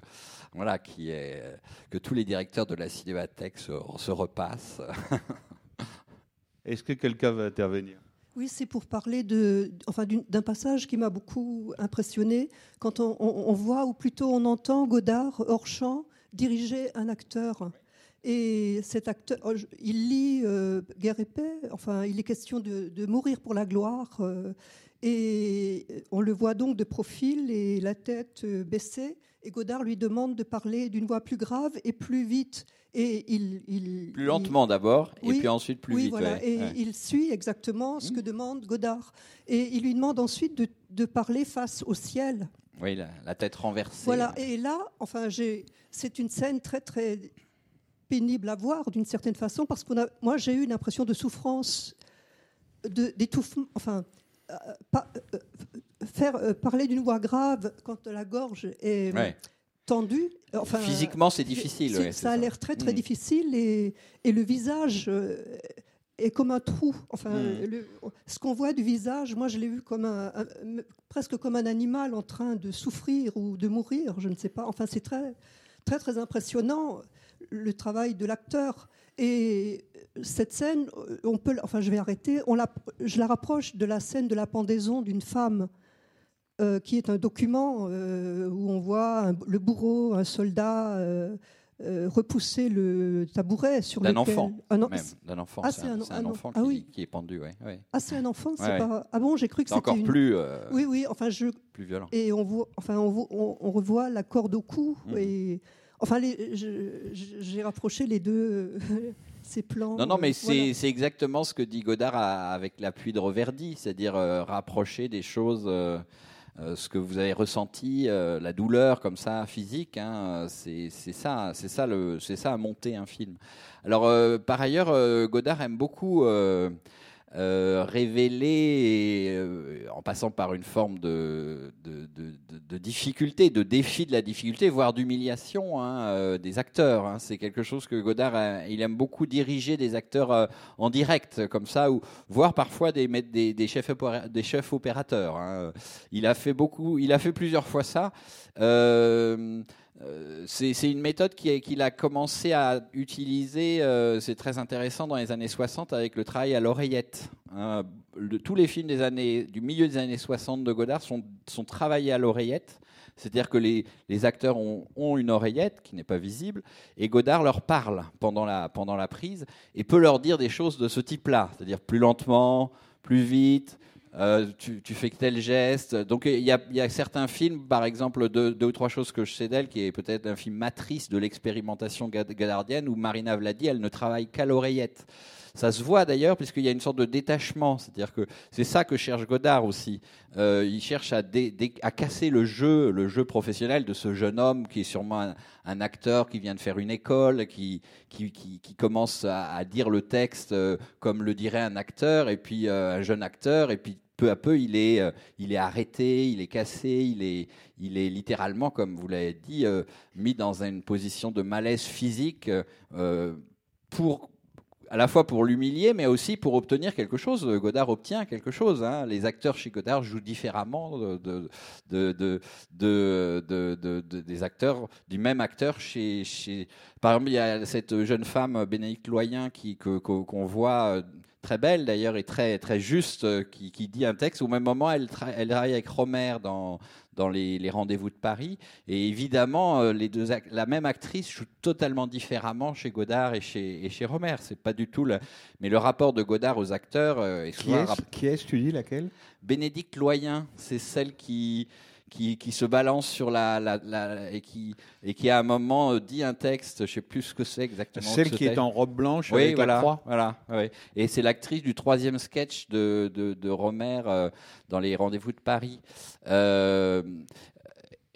voilà, qui est que tous les directeurs de la cinémathèque se, se repassent. Est-ce que quelqu'un va intervenir? Oui, c'est pour parler de, enfin, d'un passage qui m'a beaucoup impressionné quand on, on- on voit, ou plutôt on entend Godard hors champ diriger un acteur. Et cet acteur, oh, il lit euh, Guerre et paix, enfin, il est question de, de mourir pour la gloire. euh, et on le voit donc de profil et la tête euh, baissée. Et Godard lui demande de parler d'une voix plus grave et plus vite. Et il, il- Plus lentement d'abord, et puis ensuite plus oui, vite. voilà. ouais, Et ouais. il suit exactement ce que demande Godard. Et il lui demande ensuite de, de parler face au ciel. Oui, la, la tête renversée. Voilà. Et là, enfin, j'ai, c'est une scène très très pénible à voir d'une certaine façon parce a, moi, j'ai eu une impression de souffrance, de d'étouffement. Enfin, euh, pas- euh, faire euh, parler d'une voix grave quand la gorge est Ouais. tendue. Enfin, Physiquement, c'est difficile. ouais, ça a l'air très très Mm. difficile et, et le visage euh, est comme un trou. Enfin, Mm. le- ce qu'on voit du visage, moi je l'ai vu comme un, un- presque comme un animal en train de souffrir ou de mourir, je ne sais pas. Enfin, c'est très très très impressionnant le travail de l'acteur. Et cette scène, on peut, enfin, je vais arrêter. On la, je la rapproche de la scène de la pendaison d'une femme euh, qui est un document euh, où on voit un- le bourreau, un soldat, euh, repousser le tabouret sur D'un lequel... enfant, Un en- Même, d'un enfant. Ah, c'est c'est un, un- c'est un un en- enfant ah qui, oui. qui est pendu. Ouais, ouais. Ah, c'est un enfant, c'est Ouais, pas... Ah bon, j'ai cru que C'est c'était encore une... plus, Oui, oui, enfin, je... plus violent. Et on, voit, enfin, on, voit- on- on revoit la corde au cou. Mhm. Et... Enfin, les- je- je- j'ai rapproché les deux, ces plans. Non, non, mais euh, c'est voilà. c'est exactement ce que dit Godard avec l'appui de Reverdy, c'est-à-dire euh, rapprocher des choses, euh, ce que vous avez ressenti, euh, la douleur comme ça, physique, hein, euh, c'est ça, c'est ça, c'est ça à monter un film. Alors, euh, par ailleurs, euh, Godard aime beaucoup euh, et, euh, en passant par une forme de, difficulté, de défi de la difficulté, voire d'humiliation hein, euh, des acteurs. hein. C'est quelque chose que Godard, il aime beaucoup diriger des acteurs en direct, comme ça, ou voire parfois des, chefs, des chefs opérateurs. hein. Il a fait beaucoup, il a fait plusieurs fois ça. Euh, c'est une méthode qui- qu'il a commencé à utiliser, euh, c'est très intéressant, dans les années 60 avec le travail à l'oreillette. hein. Tous les films des années, du milieu des années 60 de Godard sont, travaillés à l'oreillette. C'est-à-dire que les, les acteurs ont, ont une oreillette qui n'est pas visible et Godard leur parle pendant la, pendant la prise et peut leur dire des choses de ce type-là, c'est-à-dire plus lentement, plus vite, euh, tu, fais tel geste. Donc il y a, certains films, par exemple deux, ou trois choses que je sais d'elle, qui est peut-être un film matrice de l'expérimentation gad- godardienne, où Marina Vladi, elle ne travaille qu'à l'oreillette. Ça se voit d'ailleurs puisqu'il y a une sorte de détachement, c'est-à-dire que c'est ça que cherche Godard aussi. Euh, il cherche à, casser le jeu, le jeu professionnel de ce jeune homme qui est sûrement un, acteur qui vient de faire une école, qui, commence à, dire le texte euh, comme le dirait un acteur, et puis un jeune acteur, et puis peu à peu il est, euh, il est arrêté, il est cassé, il est, il est littéralement, comme vous l'avez dit, euh, mis dans une position de malaise physique euh, pour à la fois pour l'humilier, mais aussi pour obtenir quelque chose. Godard obtient quelque chose. hein. Les acteurs chez Godard jouent différemment de, de, de, de, de- de- de- de- des acteurs, du même acteur chez. Par exemple, il y a cette jeune femme, Bénédicte Loyen, qu'on voit. Très belle d'ailleurs et très très juste, euh, qui, qui dit un texte. Au même moment, elle, elle travaille avec Romer dans dans les, les rendez-vous de Paris. Et évidemment, euh, les deux la même actrice joue totalement différemment chez Godard et chez, et chez Romer. C'est pas du tout le, mais le rapport de Godard aux acteurs euh, est Qui est-ce rap- qui est-ce, tu dis laquelle? Bénédicte Loyen, c'est celle qui, qui, qui se balance sur la, la, la- et qui et qui à un moment euh, dit un texte, je sais plus ce que c'est exactement. Celle ce qui est en robe blanche Oui, avec voilà, la croix. voilà. Et c'est l'actrice du troisième sketch de, de, de Romer euh, dans les rendez-vous de Paris. Euh,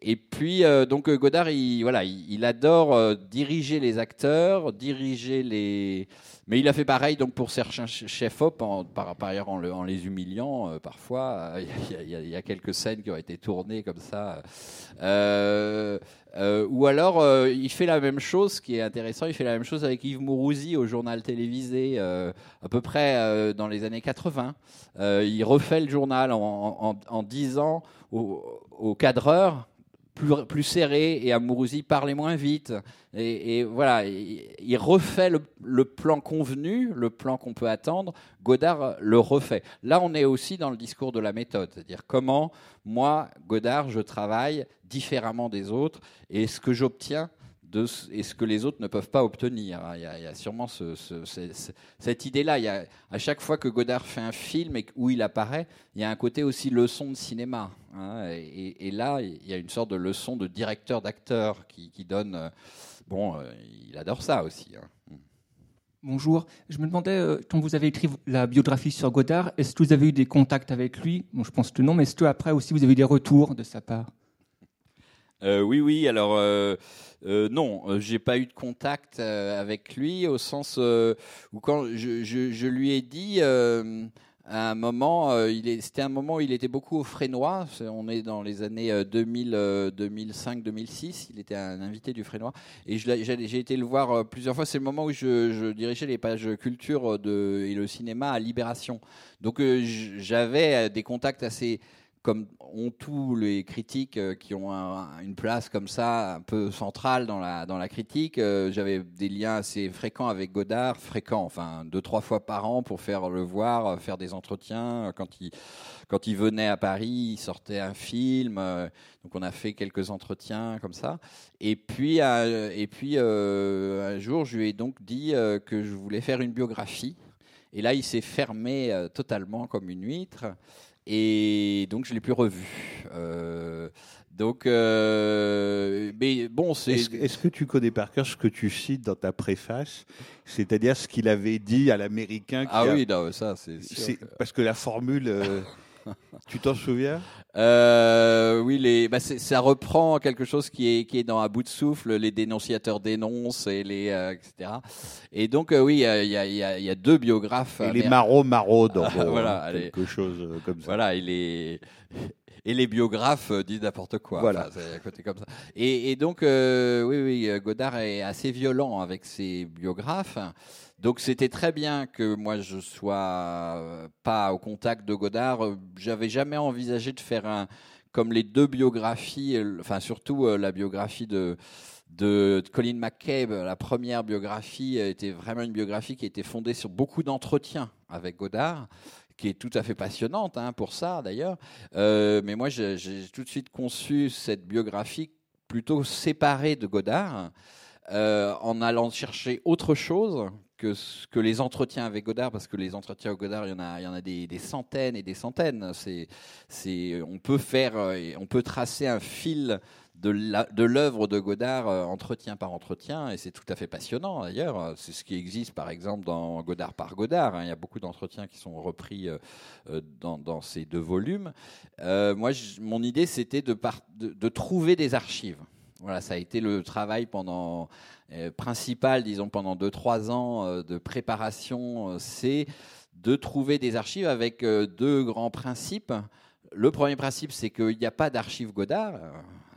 et puis euh, donc euh, Godard, il adore euh, diriger les acteurs, diriger les. Mais il a fait pareil donc pour certains ch- chefs op, en, par, ailleurs en, le- en les humiliant parfois. Il y, a- quelques scènes qui ont été tournées comme ça. Ou alors, il fait la même chose, ce qui est intéressant, il fait la même chose avec Yves Mourouzi au journal télévisé, à peu près dans les années 80. Euh, il refait le journal en, en, en disant au, au cadreur, plus, serré et Amourouzi parlait moins vite. Et, voilà, il, il refait le, le plan convenu, le plan qu'on peut attendre. Godard le refait. Là, on est aussi dans le discours de la méthode, c'est-à-dire comment moi, Godard, je travaille différemment des autres et ce que j'obtiens et ce que les autres ne peuvent pas obtenir. Il y a, il y a sûrement ce- ce- ce- ce- cette idée-là. À chaque fois que Godard fait un film et où il apparaît, il y a un côté aussi leçon de cinéma. hein. et, là, il y a une sorte de leçon de directeur d'acteur qui, qui donne. euh, Bon, euh, il adore ça aussi. hein. Bonjour. Je me demandais, euh, quand vous avez écrit la biographie sur Godard, est-ce que vous avez eu des contacts avec lui? Bon, je pense que non, mais est-ce que après aussi vous avez eu des retours de sa part? Euh, oui, oui. Alors euh, euh, non, euh, j'ai pas eu de contact euh, avec lui au sens où quand je, lui ai dit à un moment, c'était un moment où il était beaucoup au Frénois. On est dans les années euh, 2000, euh, 2005, 2006. Il était un invité du Frénois et j'ai été le voir plusieurs fois. C'est le moment où je, dirigeais les pages culture et le cinéma à Libération. Donc j'avais des contacts assez comme ont tous les critiques euh, qui ont un- une place comme ça, un peu centrale dans la, dans la critique, euh, j'avais des liens assez fréquents avec Godard, fréquents, enfin deux, trois fois par an pour faire le voir, euh, faire des entretiens. Quand il, quand il venait à Paris, il sortait un film, donc on a fait quelques entretiens comme ça. Et puis, et puis un jour, je lui ai donc dit que je voulais faire une biographie. Et là, il s'est fermé totalement comme une huître. Et donc, je l'ai plus revu. Euh, donc, euh, mais bon, c'est. Est-ce que tu connais par cœur ce que tu cites dans ta préface, c'est-à-dire ce qu'il avait dit à l'américain Ah a- oui, non, ça, c'est que- Parce que la formule, euh, tu t'en souviens? Euh, oui, les, bah ça reprend quelque chose qui est, qui est dans à bout de souffle, les dénonciateurs dénoncent et les, euh, etc. Et donc, euh, oui, il y a, il y, a, il y a- il y a deux biographes. Et les améri- marauds maraudent, voilà, hein, quelque chose euh, comme ça. Voilà, et les, et les biographes euh, disent n'importe quoi. Voilà. Enfin, côté comme ça. Et, et donc, euh, oui, oui, euh, Godard est assez violent avec ses biographes. Donc, c'était très bien que moi je sois euh, pas au contact de Godard. Euh, J'avais jamais envisagé de faire un comme les deux biographies, euh, enfin surtout la biographie de de Colin McCabe, la première biographie était vraiment une biographie qui était fondée sur beaucoup d'entretiens avec Godard, qui est tout à fait passionnante hein, pour ça d'ailleurs. Mais moi, j'ai tout de suite conçu cette biographie plutôt séparée de Godard, en allant chercher autre chose que les entretiens avec Godard, parce que les entretiens avec Godard, il y en a, il y en a des, centaines et des centaines. C'est, c'est, on peut faire, euh, on peut tracer un fil de la- de l'œuvre de Godard euh, entretien par entretien, et c'est tout à fait passionnant d'ailleurs. C'est ce qui existe par exemple dans Godard par Godard. hein. Il y a beaucoup d'entretiens qui sont repris euh, dans, ces deux volumes. Moi, mon idée, c'était de, de, de trouver des archives. Voilà, ça a été le travail euh, principal, disons pendant 2-3 ans euh, de préparation, euh, c'est de trouver des archives avec deux grands principes. Le premier principe, c'est qu'il n'y a pas d'archives Godard.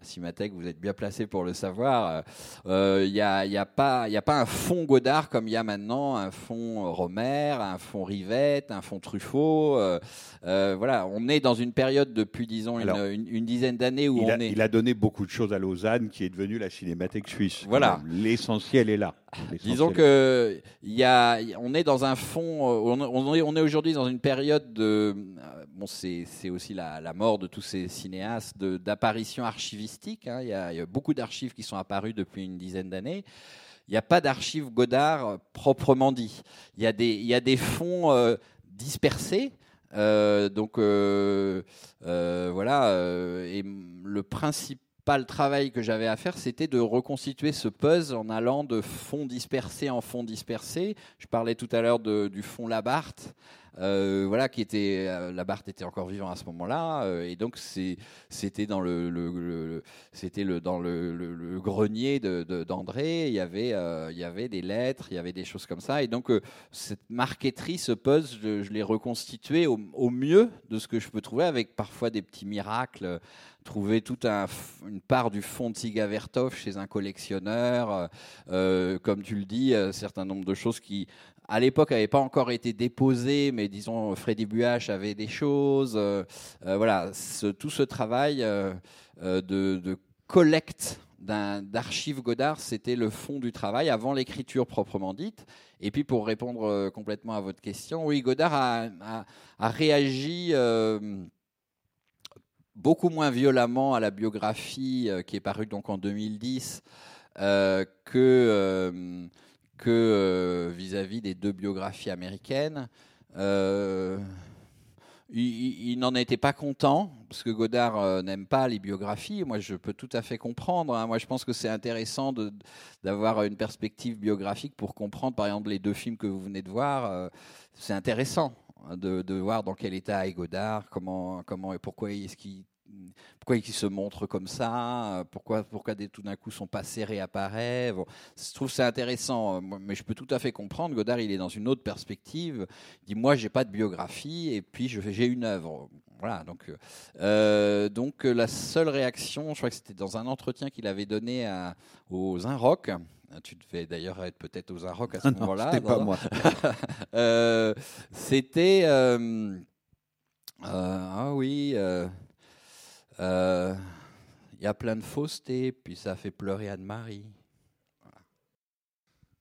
Euh, À Cimatech, vous êtes bien placé pour le savoir. Euh, Il n'y a, il y a, pas- il y a pas un fond Godard comme il y a maintenant un fond Romer, un fond Rivette, un fond Truffaut. Euh, euh, voilà, on est dans une période depuis, disons, une, Alors, une- une dizaine d'années où Il on a, est. il a donné beaucoup de choses à Lausanne, qui est devenue la Cinémathèque suisse. Voilà. L'essentiel est là. Disons que y a, on est dans un fond, on, est, on est aujourd'hui dans une période de, euh, bon, c'est, aussi la, la mort de tous ces cinéastes de- d'apparition archivistique. hein. Il, y a, il y a beaucoup d'archives qui sont apparues depuis une dizaine d'années. Il n'y a pas d'archives Godard euh, proprement dit. Il y a des, il y a des fonds euh, dispersés. Euh, donc euh, voilà, et le principal travail que j'avais à faire, c'était de reconstituer ce puzzle en allant de fonds dispersés en fonds dispersés. Je parlais tout à l'heure du fonds Labarthe. Euh, voilà, qui était euh, Labarthe était encore vivant à ce moment-là, euh, et donc c'était dans le, c'était le dans le, grenier de de- d'André. Il y avait il y avait des lettres, il y avait des choses comme ça, et donc cette marqueterie, ce puzzle, je, l'ai reconstitué au, mieux de ce que je peux trouver, avec parfois des petits miracles. Trouver toute une part du fond de Vertov chez un collectionneur, comme tu le dis, un certain nombre de choses qui, à l'époque, n'avaient pas encore été déposées, mais disons, Freddy Buach avait des choses. euh, euh, voilà, tout ce travail euh, de, collecte d'archives Godard, c'était le fond du travail avant l'écriture proprement dite. Et puis pour répondre complètement à votre question, oui, Godard a, a- réagi beaucoup moins violemment à la biographie qui est parue donc en 2010 euh, que que euh, vis-à-vis des deux biographies américaines. Euh, il, n'en était pas content parce que Godard euh, n'aime pas les biographies. Moi, je peux tout à fait comprendre. hein. Moi, je pense que c'est intéressant d'avoir une perspective biographique pour comprendre, par exemple, les deux films que vous venez de voir. c'est intéressant de, de voir dans quel état est Godard, comment, comment et pourquoi est-ce qu'il pourquoi il se montre comme ça? Pourquoi, pourquoi des- tout d'un coup son passé réapparaît Bon, Je trouve ça intéressant, euh, mais je peux tout à fait comprendre. Godard, il est dans une autre perspective. Il dit Moi, j'ai pas de biographie, et puis j'ai une œuvre. Voilà, donc, euh, euh, donc la seule réaction, je crois que c'était dans un entretien qu'il avait donné à, aux Inrock. Tu devais d'ailleurs être peut-être aux Inrock à ce Ah moment-là. c'était pas moi. Euh, c'était. euh, ah oui. Euh, euh, Il y a plein de fausseté, puis ça fait pleurer Anne-Marie.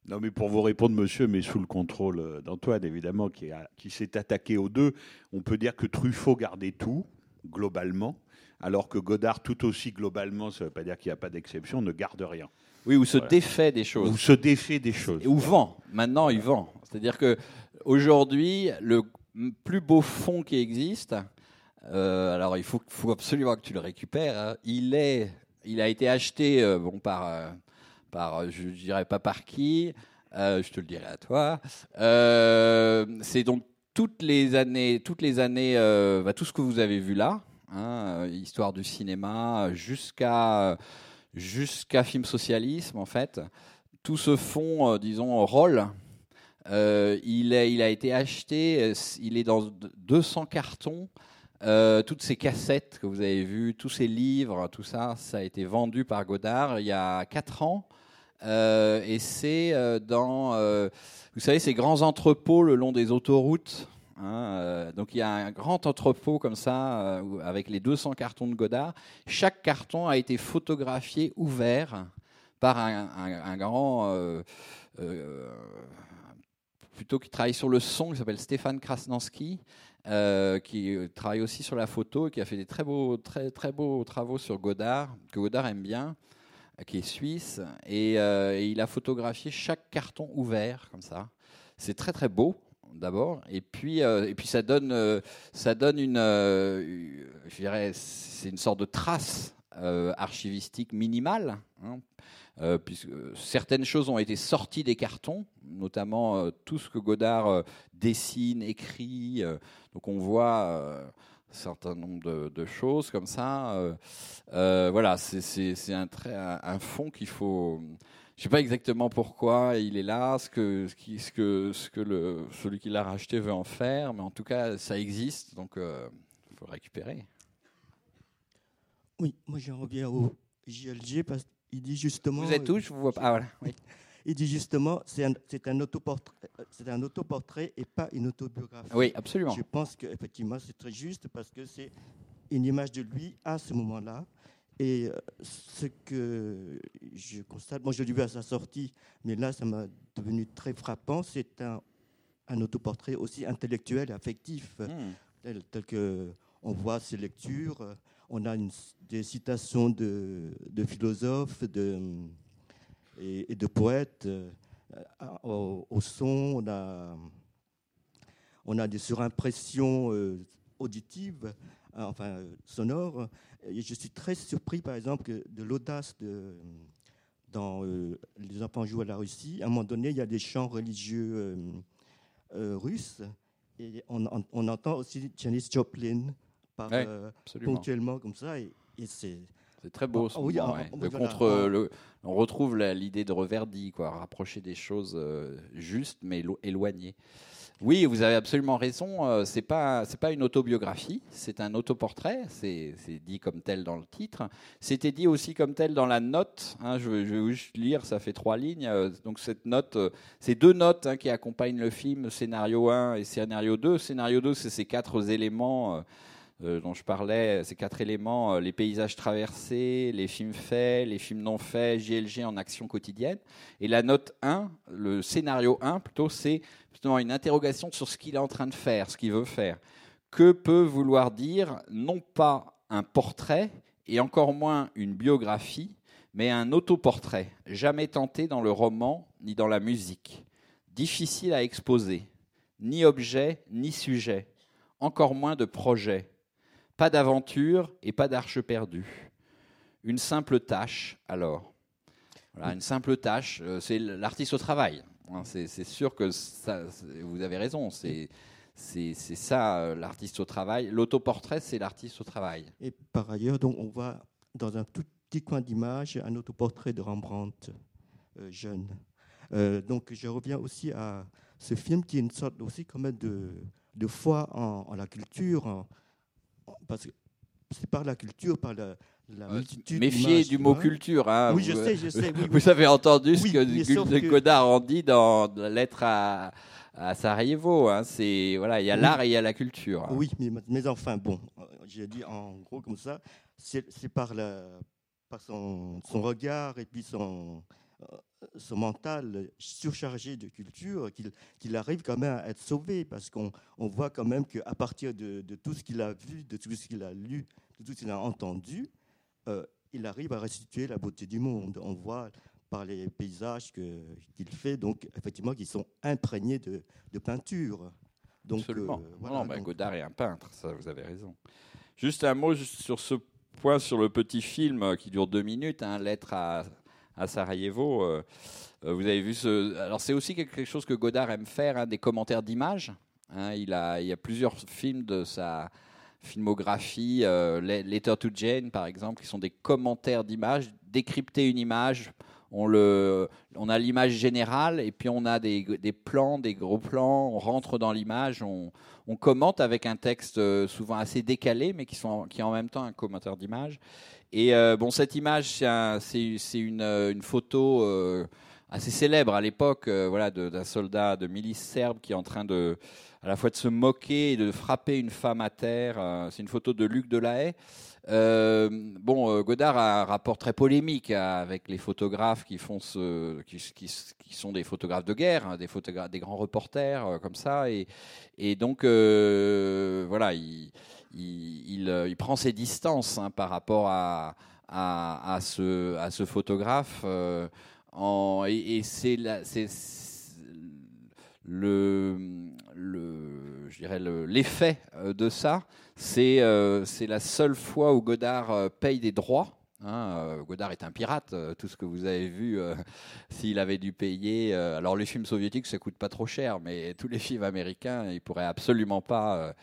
Non, mais pour vous répondre, monsieur, mais sous le contrôle euh, d'Antoine, évidemment, qui, a- qui s'est attaqué aux deux, on peut dire que Truffaut gardait tout, globalement, alors que Godard, tout aussi globalement, ça ne veut pas dire qu'il n'y a pas d'exception, ne garde rien. Oui, ou se Voilà. défait des choses. Ou se défait des choses. Et où vend. Maintenant, il vend. C'est-à-dire que aujourd'hui, le plus beau fond qui existe, euh, alors il faut, absolument que tu le récupères. hein, il est, il a été acheté, euh, bon par, euh, par, euh, je dirais pas par qui. je te le dirai à toi. C'est donc toutes les années, toutes les années, bah, tout ce que vous avez vu là, hein, histoire du cinéma, jusqu'à jusqu'à film socialisme en fait tout ce fond, disons, rôle, il, est- il a été acheté, il est dans d- 200 cartons. Euh, toutes ces cassettes que vous avez vues, tous ces livres, tout ça, ça a été vendu par Godard il y a 4 ans. Euh, et c'est euh, dans, vous savez, ces grands entrepôts le long des autoroutes. hein, donc il y a un grand entrepôt comme ça, avec les 200 cartons de Godard. Chaque carton a été photographié, ouvert, par un, un- grand, plutôt qui travaille sur le son, qui s'appelle Stéphane Krasnanski, euh, qui travaille aussi sur la photo qui a fait des très beaux, très, très beaux travaux sur Godard, que Godard aime bien, euh, qui est suisse. Et, euh, et il a photographié chaque carton ouvert, comme ça. C'est très très beau d'abord, et puis et puis ça donne ça donne une, je dirais, c'est une sorte de trace archivistique minimale. hein, euh, puisque certaines choses ont été sorties des cartons, notamment euh, tout ce que Godard euh, dessine, écrit. euh, donc on voit euh, un certain nombre de, choses comme ça. euh, euh, voilà, c'est- un, un, un fond qu'il faut. Je sais pas exactement pourquoi il est là, ce que, ce que, ce que le, celui qui l'a racheté veut en faire, mais en tout cas, ça existe, donc il faut le récupérer. Oui, moi j'en reviens au JLG parce qu'il dit justement. Vous êtes où? Je vous vois pas. Ah, voilà. Oui. Il dit justement, c'est un, c'est un autoportrait, euh, c'est un autoportrait et pas une autobiographie. Oui, absolument. Je pense qu'effectivement c'est très juste parce que c'est une image de lui à ce moment-là. Et euh, ce que je constate, moi je l'ai vu à sa sortie, mais là ça m'a devenu très frappant, c'est un, un autoportrait aussi intellectuel et affectif, Hmm. tel, tel que on voit ses lectures, euh, on a des citations de, philosophes et, de poètes euh, au, son, on a, des surimpressions euh, auditives, hein, enfin sonores. Je suis très surpris, par exemple, de l'audace dans euh, Les enfants jouent à la Russie. À un moment donné, il y a des chants religieux russes. Et on, on- on entend aussi Janis Joplin par, Ouais, euh, ponctuellement comme ça. Et, et c'est C'est très beau. Ah, ce oui, mouvement, ah, ouais. ah, Le oui, voilà. contre, Ah. le- on retrouve l'idée de Reverdy, quoi, rapprocher des choses euh, justes mais élo- éloignées. Oui, vous avez absolument raison. euh, c'est pas c'est pas une autobiographie, c'est un autoportrait. C'est c'est dit comme tel dans le titre. C'était dit aussi comme tel dans la note. hein, je, vais- je vais juste lire, ça fait trois lignes. euh, donc cette note, euh, c'est deux notes hein, qui accompagnent le film, scénario 1 et scénario 2. Scénario 2, c'est ces quatre éléments. Euh, euh, dont je parlais, ces quatre éléments, euh, les paysages traversés, les films faits, les films non faits, JLG en action quotidienne. Et la note 1, le scénario 1 plutôt, c'est justement une interrogation sur ce qu'il est en train de faire, ce qu'il veut faire. Que peut vouloir dire non pas un portrait et encore moins une biographie, mais un autoportrait, jamais tenté dans le roman ni dans la musique, difficile à exposer, ni objet ni sujet, encore moins de projet, pas d'aventure et pas d'arche perdue. Une simple tâche, alors. Voilà, une simple tâche, euh, c'est l'artiste au travail. Hein, C'est sûr que vous avez raison, c'est ça euh, l'artiste au travail. L'autoportrait, c'est l'artiste au travail. Et par ailleurs, donc, on voit dans un tout petit coin d'image un autoportrait de Rembrandt, euh, jeune. Donc je reviens aussi à ce film qui est une sorte aussi quand même de, foi en, la culture, parce que c'est par la culture, par la, la multitude Méfiez du mot culture. Hein. Oui, je sais, je sais. oui, vous oui. avez entendu ce que, que- Godard en dit dans la lettre à, à Sarajevo. Hein. C'est voilà, il y a l'art et il y a la culture. hein. Oui, mais, mais enfin, bon, euh, j'ai dit en gros comme ça, c'est c'est par, la, par son, son regard et puis son, son mental surchargé de culture qu'il arrive quand même à être sauvé parce qu'on on voit quand même qu'à partir de, de tout ce qu'il a vu, de tout ce qu'il a lu, de tout ce qu'il a entendu, euh, il arrive à restituer la beauté du monde. On voit par les paysages qu'il fait, donc effectivement, qui sont imprégnés de, de peinture. Donc, Absolument. euh, voilà, non, bah, donc- Godard est un peintre, ça vous avez raison. Juste un mot juste sur ce point, sur le petit film qui dure deux minutes, hein, Lettre à, à Sarajevo. euh, euh, vous avez vu ce. Alors, c'est aussi quelque chose que Godard aime faire, hein, des commentaires d'images. hein. il, a, il y a plusieurs films de sa filmographie, euh, Le- Letter to Jane, par exemple, qui sont des commentaires d'images, décrypter une image. On, le, on a l'image générale et puis on a des, des plans, des gros plans, on rentre dans l'image, on, on commente avec un texte euh, souvent assez décalé, mais qui, sont, qui est en même temps un commentaire d'image. Et euh, bon, cette image, c'est un- c'est c'est une, euh, une photo assez célèbre à l'époque, euh, voilà, d'un soldat de milice serbe qui est en train de, à la fois de se moquer et de frapper une femme à terre. Euh, c'est une photo de Luc Delahaye. Euh, bon, euh, Godard a un rapport très polémique avec les photographes qui font ce, qui, sont des photographes de guerre, hein, des grands reporters comme ça, et, donc voilà, il, prend ses distances hein, par rapport à ce photographe. Et c'est la- le, je dirais le- l'effet euh, de ça, c'est euh, c'est la seule fois où Godard euh, paye des droits. hein, Godard est un pirate, tout ce que vous avez vu, s'il avait dû payer. alors les films soviétiques, ça coûte pas trop cher, mais tous les films américains, il pourrait absolument pas.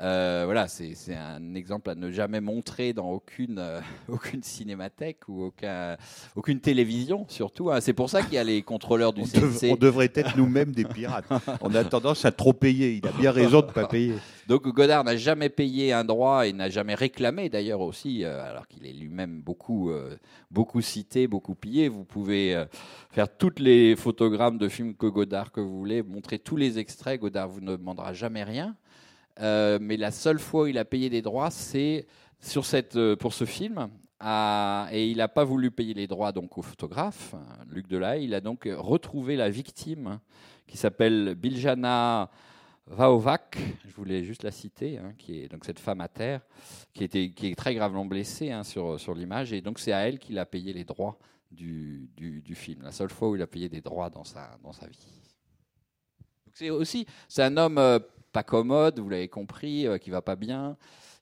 Euh, voilà, c'est un exemple à ne jamais montrer dans aucune, euh, aucune cinémathèque ou aucun, aucune télévision, surtout. hein. C'est pour ça qu'il y a les contrôleurs du On, dev- CNC. on devrait être nous-mêmes des pirates. On a tendance à trop payer. Il a bien raison de ne pas payer. Donc Godard n'a jamais payé un droit et n'a jamais réclamé d'ailleurs aussi, euh, alors qu'il est lui-même beaucoup, euh, beaucoup cité, beaucoup pillé. Vous pouvez euh, faire toutes les photogrammes de films que Godard que vous voulez, montrer tous les extraits. Godard vous ne demandera jamais rien. Euh, mais la seule fois où il a payé des droits, c'est sur cette, euh, pour ce film. et il n'a pas voulu payer les droits donc au photographe, hein, Luc Delahaye. Il a donc retrouvé la victime hein, qui s'appelle Biljana Vaovac, je voulais juste la citer, hein, qui est donc cette femme à terre, qui, était, est très gravement blessée sur, sur l'image, et donc c'est à elle qu'il a payé les droits du, du, du film, la seule fois où il a payé des droits dans sa, dans sa vie. C'est aussi, c'est un homme euh, pas commode, vous l'avez compris, euh, qui va pas bien,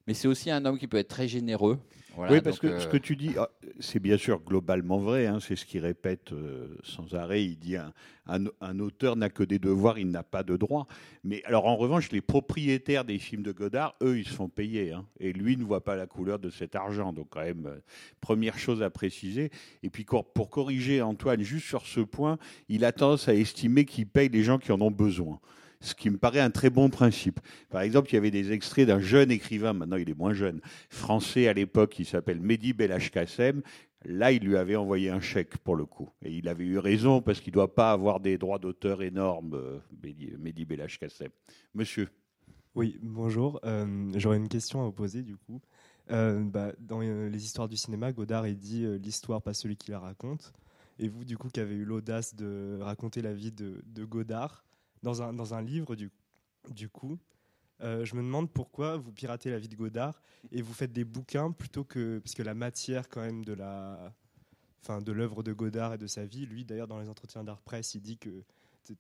mais c'est aussi un homme qui peut être très généreux. Voilà, oui, parce donc, que euh, ce que tu dis, ah, c'est bien sûr globalement vrai, hein, c'est ce qu'il répète euh, sans arrêt. Il dit un, un, un auteur n'a que des devoirs, il n'a pas de droits. Mais alors en revanche, les propriétaires des films de Godard, eux, ils se font payer. hein, et lui ne voit pas la couleur de cet argent. Donc quand même, euh, première chose à préciser. Et puis pour corriger Antoine, juste sur ce point, il a tendance à estimer qu'il paye les gens qui en ont besoin ce qui me paraît un très bon principe. Par exemple, il y avait des extraits d'un jeune écrivain, maintenant il est moins jeune, français à l'époque, qui s'appelle Mehdi Belhachkassem. Là, il lui avait envoyé un chèque pour le coup. Et il avait eu raison parce qu'il ne doit pas avoir des droits d'auteur énormes, euh, Mehdi, Belhachkassem. Monsieur Oui, bonjour. Euh, J'aurais une question à vous poser du coup. Euh, bah, dans les histoires du cinéma, Godard il dit l'histoire, pas celui qui la raconte. Et vous, du coup, qui avez eu l'audace de raconter la vie de Godard dans un, dans un livre, du, du coup, euh, je me demande pourquoi vous piratez la vie de Godard et vous faites des bouquins plutôt que parce que la matière quand même de la, enfin de l'œuvre de Godard et de sa vie. Lui, d'ailleurs, dans les entretiens d'art presse, il dit que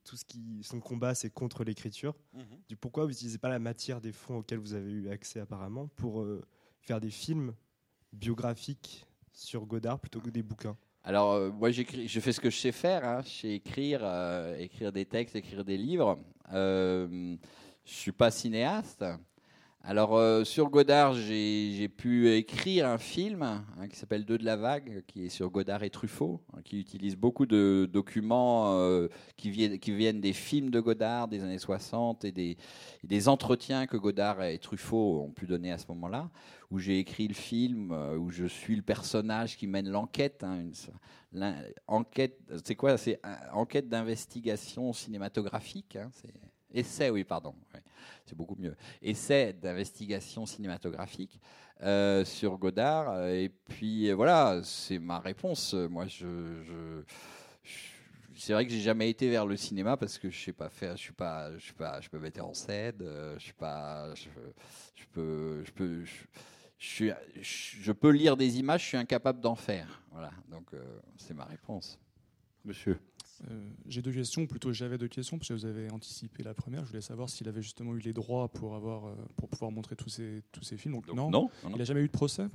tout ce qui son combat c'est contre l'écriture. Du pourquoi vous n'utilisez pas la matière des fonds auxquels vous avez eu accès apparemment pour euh, faire des films biographiques sur Godard plutôt que des bouquins? Alors, euh, moi, je fais ce que je sais faire. Hein. Je sais écrire, euh, écrire des textes, écrire des livres. Euh, je suis pas cinéaste. Alors, euh, sur Godard, j'ai pu écrire un film hein, qui s'appelle Deux de la vague, qui est sur Godard et Truffaut, hein, qui utilise beaucoup de documents qui, viennent, qui viennent des films de Godard des années 60 et des, et des entretiens que Godard et Truffaut ont pu donner à ce moment-là, où j'ai écrit le film, euh, où je suis le personnage qui mène l'enquête. hein, enquête, c'est quoi C'est euh, enquête d'investigation cinématographique. hein, essai, oui, pardon. c'est beaucoup mieux. Essai d'investigation cinématographique euh, sur Godard. Et puis voilà, c'est ma réponse. Moi, c'est vrai que j'ai jamais été vers le cinéma parce que je sais pas faire. Je suis pas, je suis pas, je peux mettre en scène. Je suis pas, je, peux, je peux. Je suis, je, je peux lire des images, je suis incapable d'en faire. Voilà, donc euh, c'est ma réponse. Monsieur. Euh, J'ai deux questions, plutôt j'avais deux questions, parce que vous avez anticipé la première. Je voulais savoir s'il avait justement eu les droits pour, avoir, euh, pour pouvoir montrer tous ces, tous ces films. Donc, Donc, non. non, non, non. Il n'a jamais eu de procès?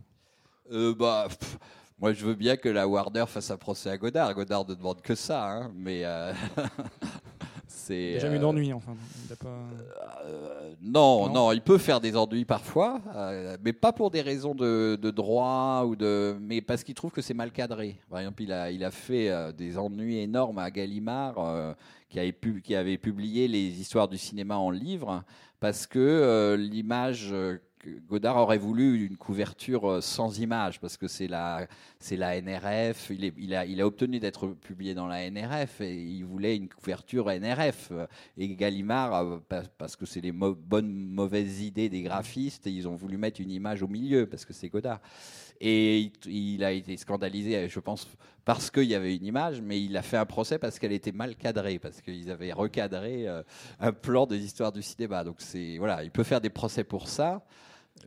Euh, bah, pff, moi, je veux bien que la Warner fasse un procès à Godard. Godard ne demande que ça, hein, mais euh, c'est. Il n'a jamais eu euh, d'ennui, enfin. Il a pas... euh, non, Non. non, il peut faire des ennuis parfois, euh, mais pas pour des raisons de, de droit ou de, mais parce qu'il trouve que c'est mal cadré. Par exemple, il a, il a fait euh, des ennuis énormes à Gallimard, qui, avait pu- qui avait publié les histoires du cinéma en livre, parce que l'image Godard aurait voulu une couverture euh, sans image, parce que c'est la, c'est la NRF. Il, a, il a obtenu d'être publié dans la NRF et il voulait une couverture NRF. Et Gallimard, euh, pa- parce que c'est les bonnes mauvaises idées des graphistes, ils ont voulu mettre une image au milieu parce que c'est Godard. Et il, a été scandalisé, je pense, parce qu'il y avait une image, mais il a fait un procès parce qu'elle était mal cadrée, parce qu'ils avaient recadré euh, un plan des histoires du cinéma. Donc c'est voilà, il peut faire des procès pour ça.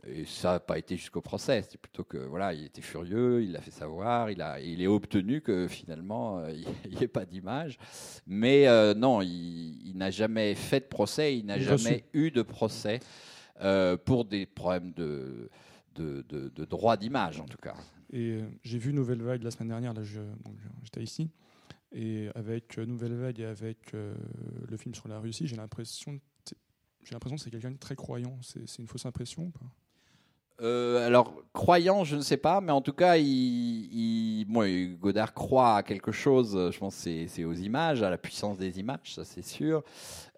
Et ça n'a pas été jusqu'au procès. C'est plutôt que voilà, il était furieux, il l'a fait savoir, il a, il est obtenu que finalement euh, il n'y ait pas d'image. Mais euh, non, il, il n'a jamais fait de procès, il n'a jamais reçu. eu de procès euh, pour des problèmes de, de, de- de droit d'image en tout cas. Et euh, j'ai vu Nouvelle Vague la semaine dernière, là j'étais ici. Et avec Nouvelle Vague et avec le film sur la Russie, j'ai l'impression j'ai l'impression que c'est quelqu'un de très croyant. C'est c'est une fausse impression ou pas? Euh, alors, croyant, je ne sais pas, mais en tout cas, il, bon, Godard croit à quelque chose, je pense que c'est- aux images, à la puissance des images, ça c'est sûr.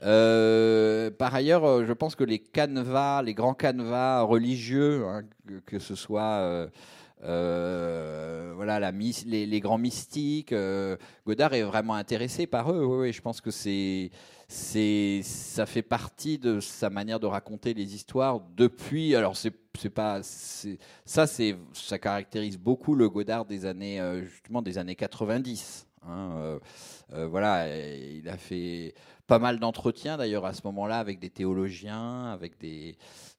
Euh, par ailleurs, euh, je pense que les canevas, les grands canevas religieux, hein, que, ce soit... voilà, la les, les grands mystiques. Godard est vraiment intéressé par eux. Oui, oui, je pense que c'est, c'est, ça fait partie de sa manière de raconter les histoires depuis. Alors c'est, pas, ça, ça caractérise beaucoup le Godard des années, euh, justement des années 90. hein, euh, euh, voilà, il a fait pas mal d'entretiens d'ailleurs à ce moment-là avec des théologiens, avec des,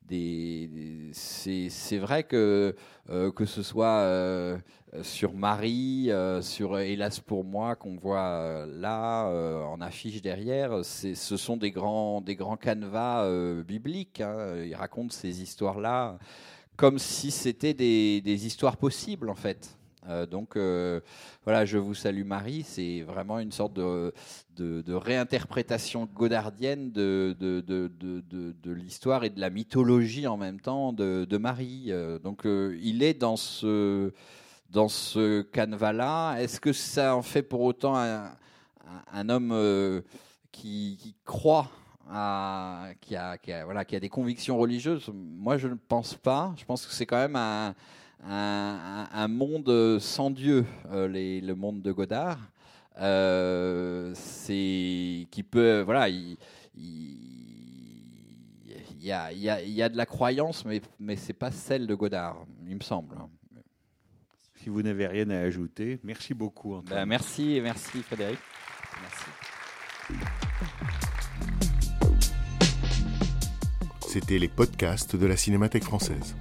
des, c'est, vrai que euh, que ce soit euh, sur Marie, euh, sur Hélas pour moi qu'on voit là en affiche derrière, ce sont des grands des grands canevas bibliques. hein. Il raconte ces histoires-là comme si c'était des, des histoires possibles en fait. Euh, donc euh, voilà, je vous salue Marie, c'est vraiment une sorte de, réinterprétation godardienne de, l'histoire et de la mythologie en même temps de, Marie. Euh, donc il est dans ce, dans ce canevas-là. Est-ce que ça en fait pour autant un, homme qui, croit à, qui, a, voilà, qui a des convictions religieuses? Moi, je ne pense pas. Je pense que c'est quand même un, un, monde sans Dieu, euh, les- le monde de Godard. Euh, c'est qui peut voilà il, y a, il y a- il y a de la croyance, mais, mais c'est pas celle de Godard, il me semble. Si vous n'avez rien à ajouter, merci beaucoup. Antoine. Ben, merci, merci Frédéric. Merci. C'était les podcasts de la Cinémathèque française.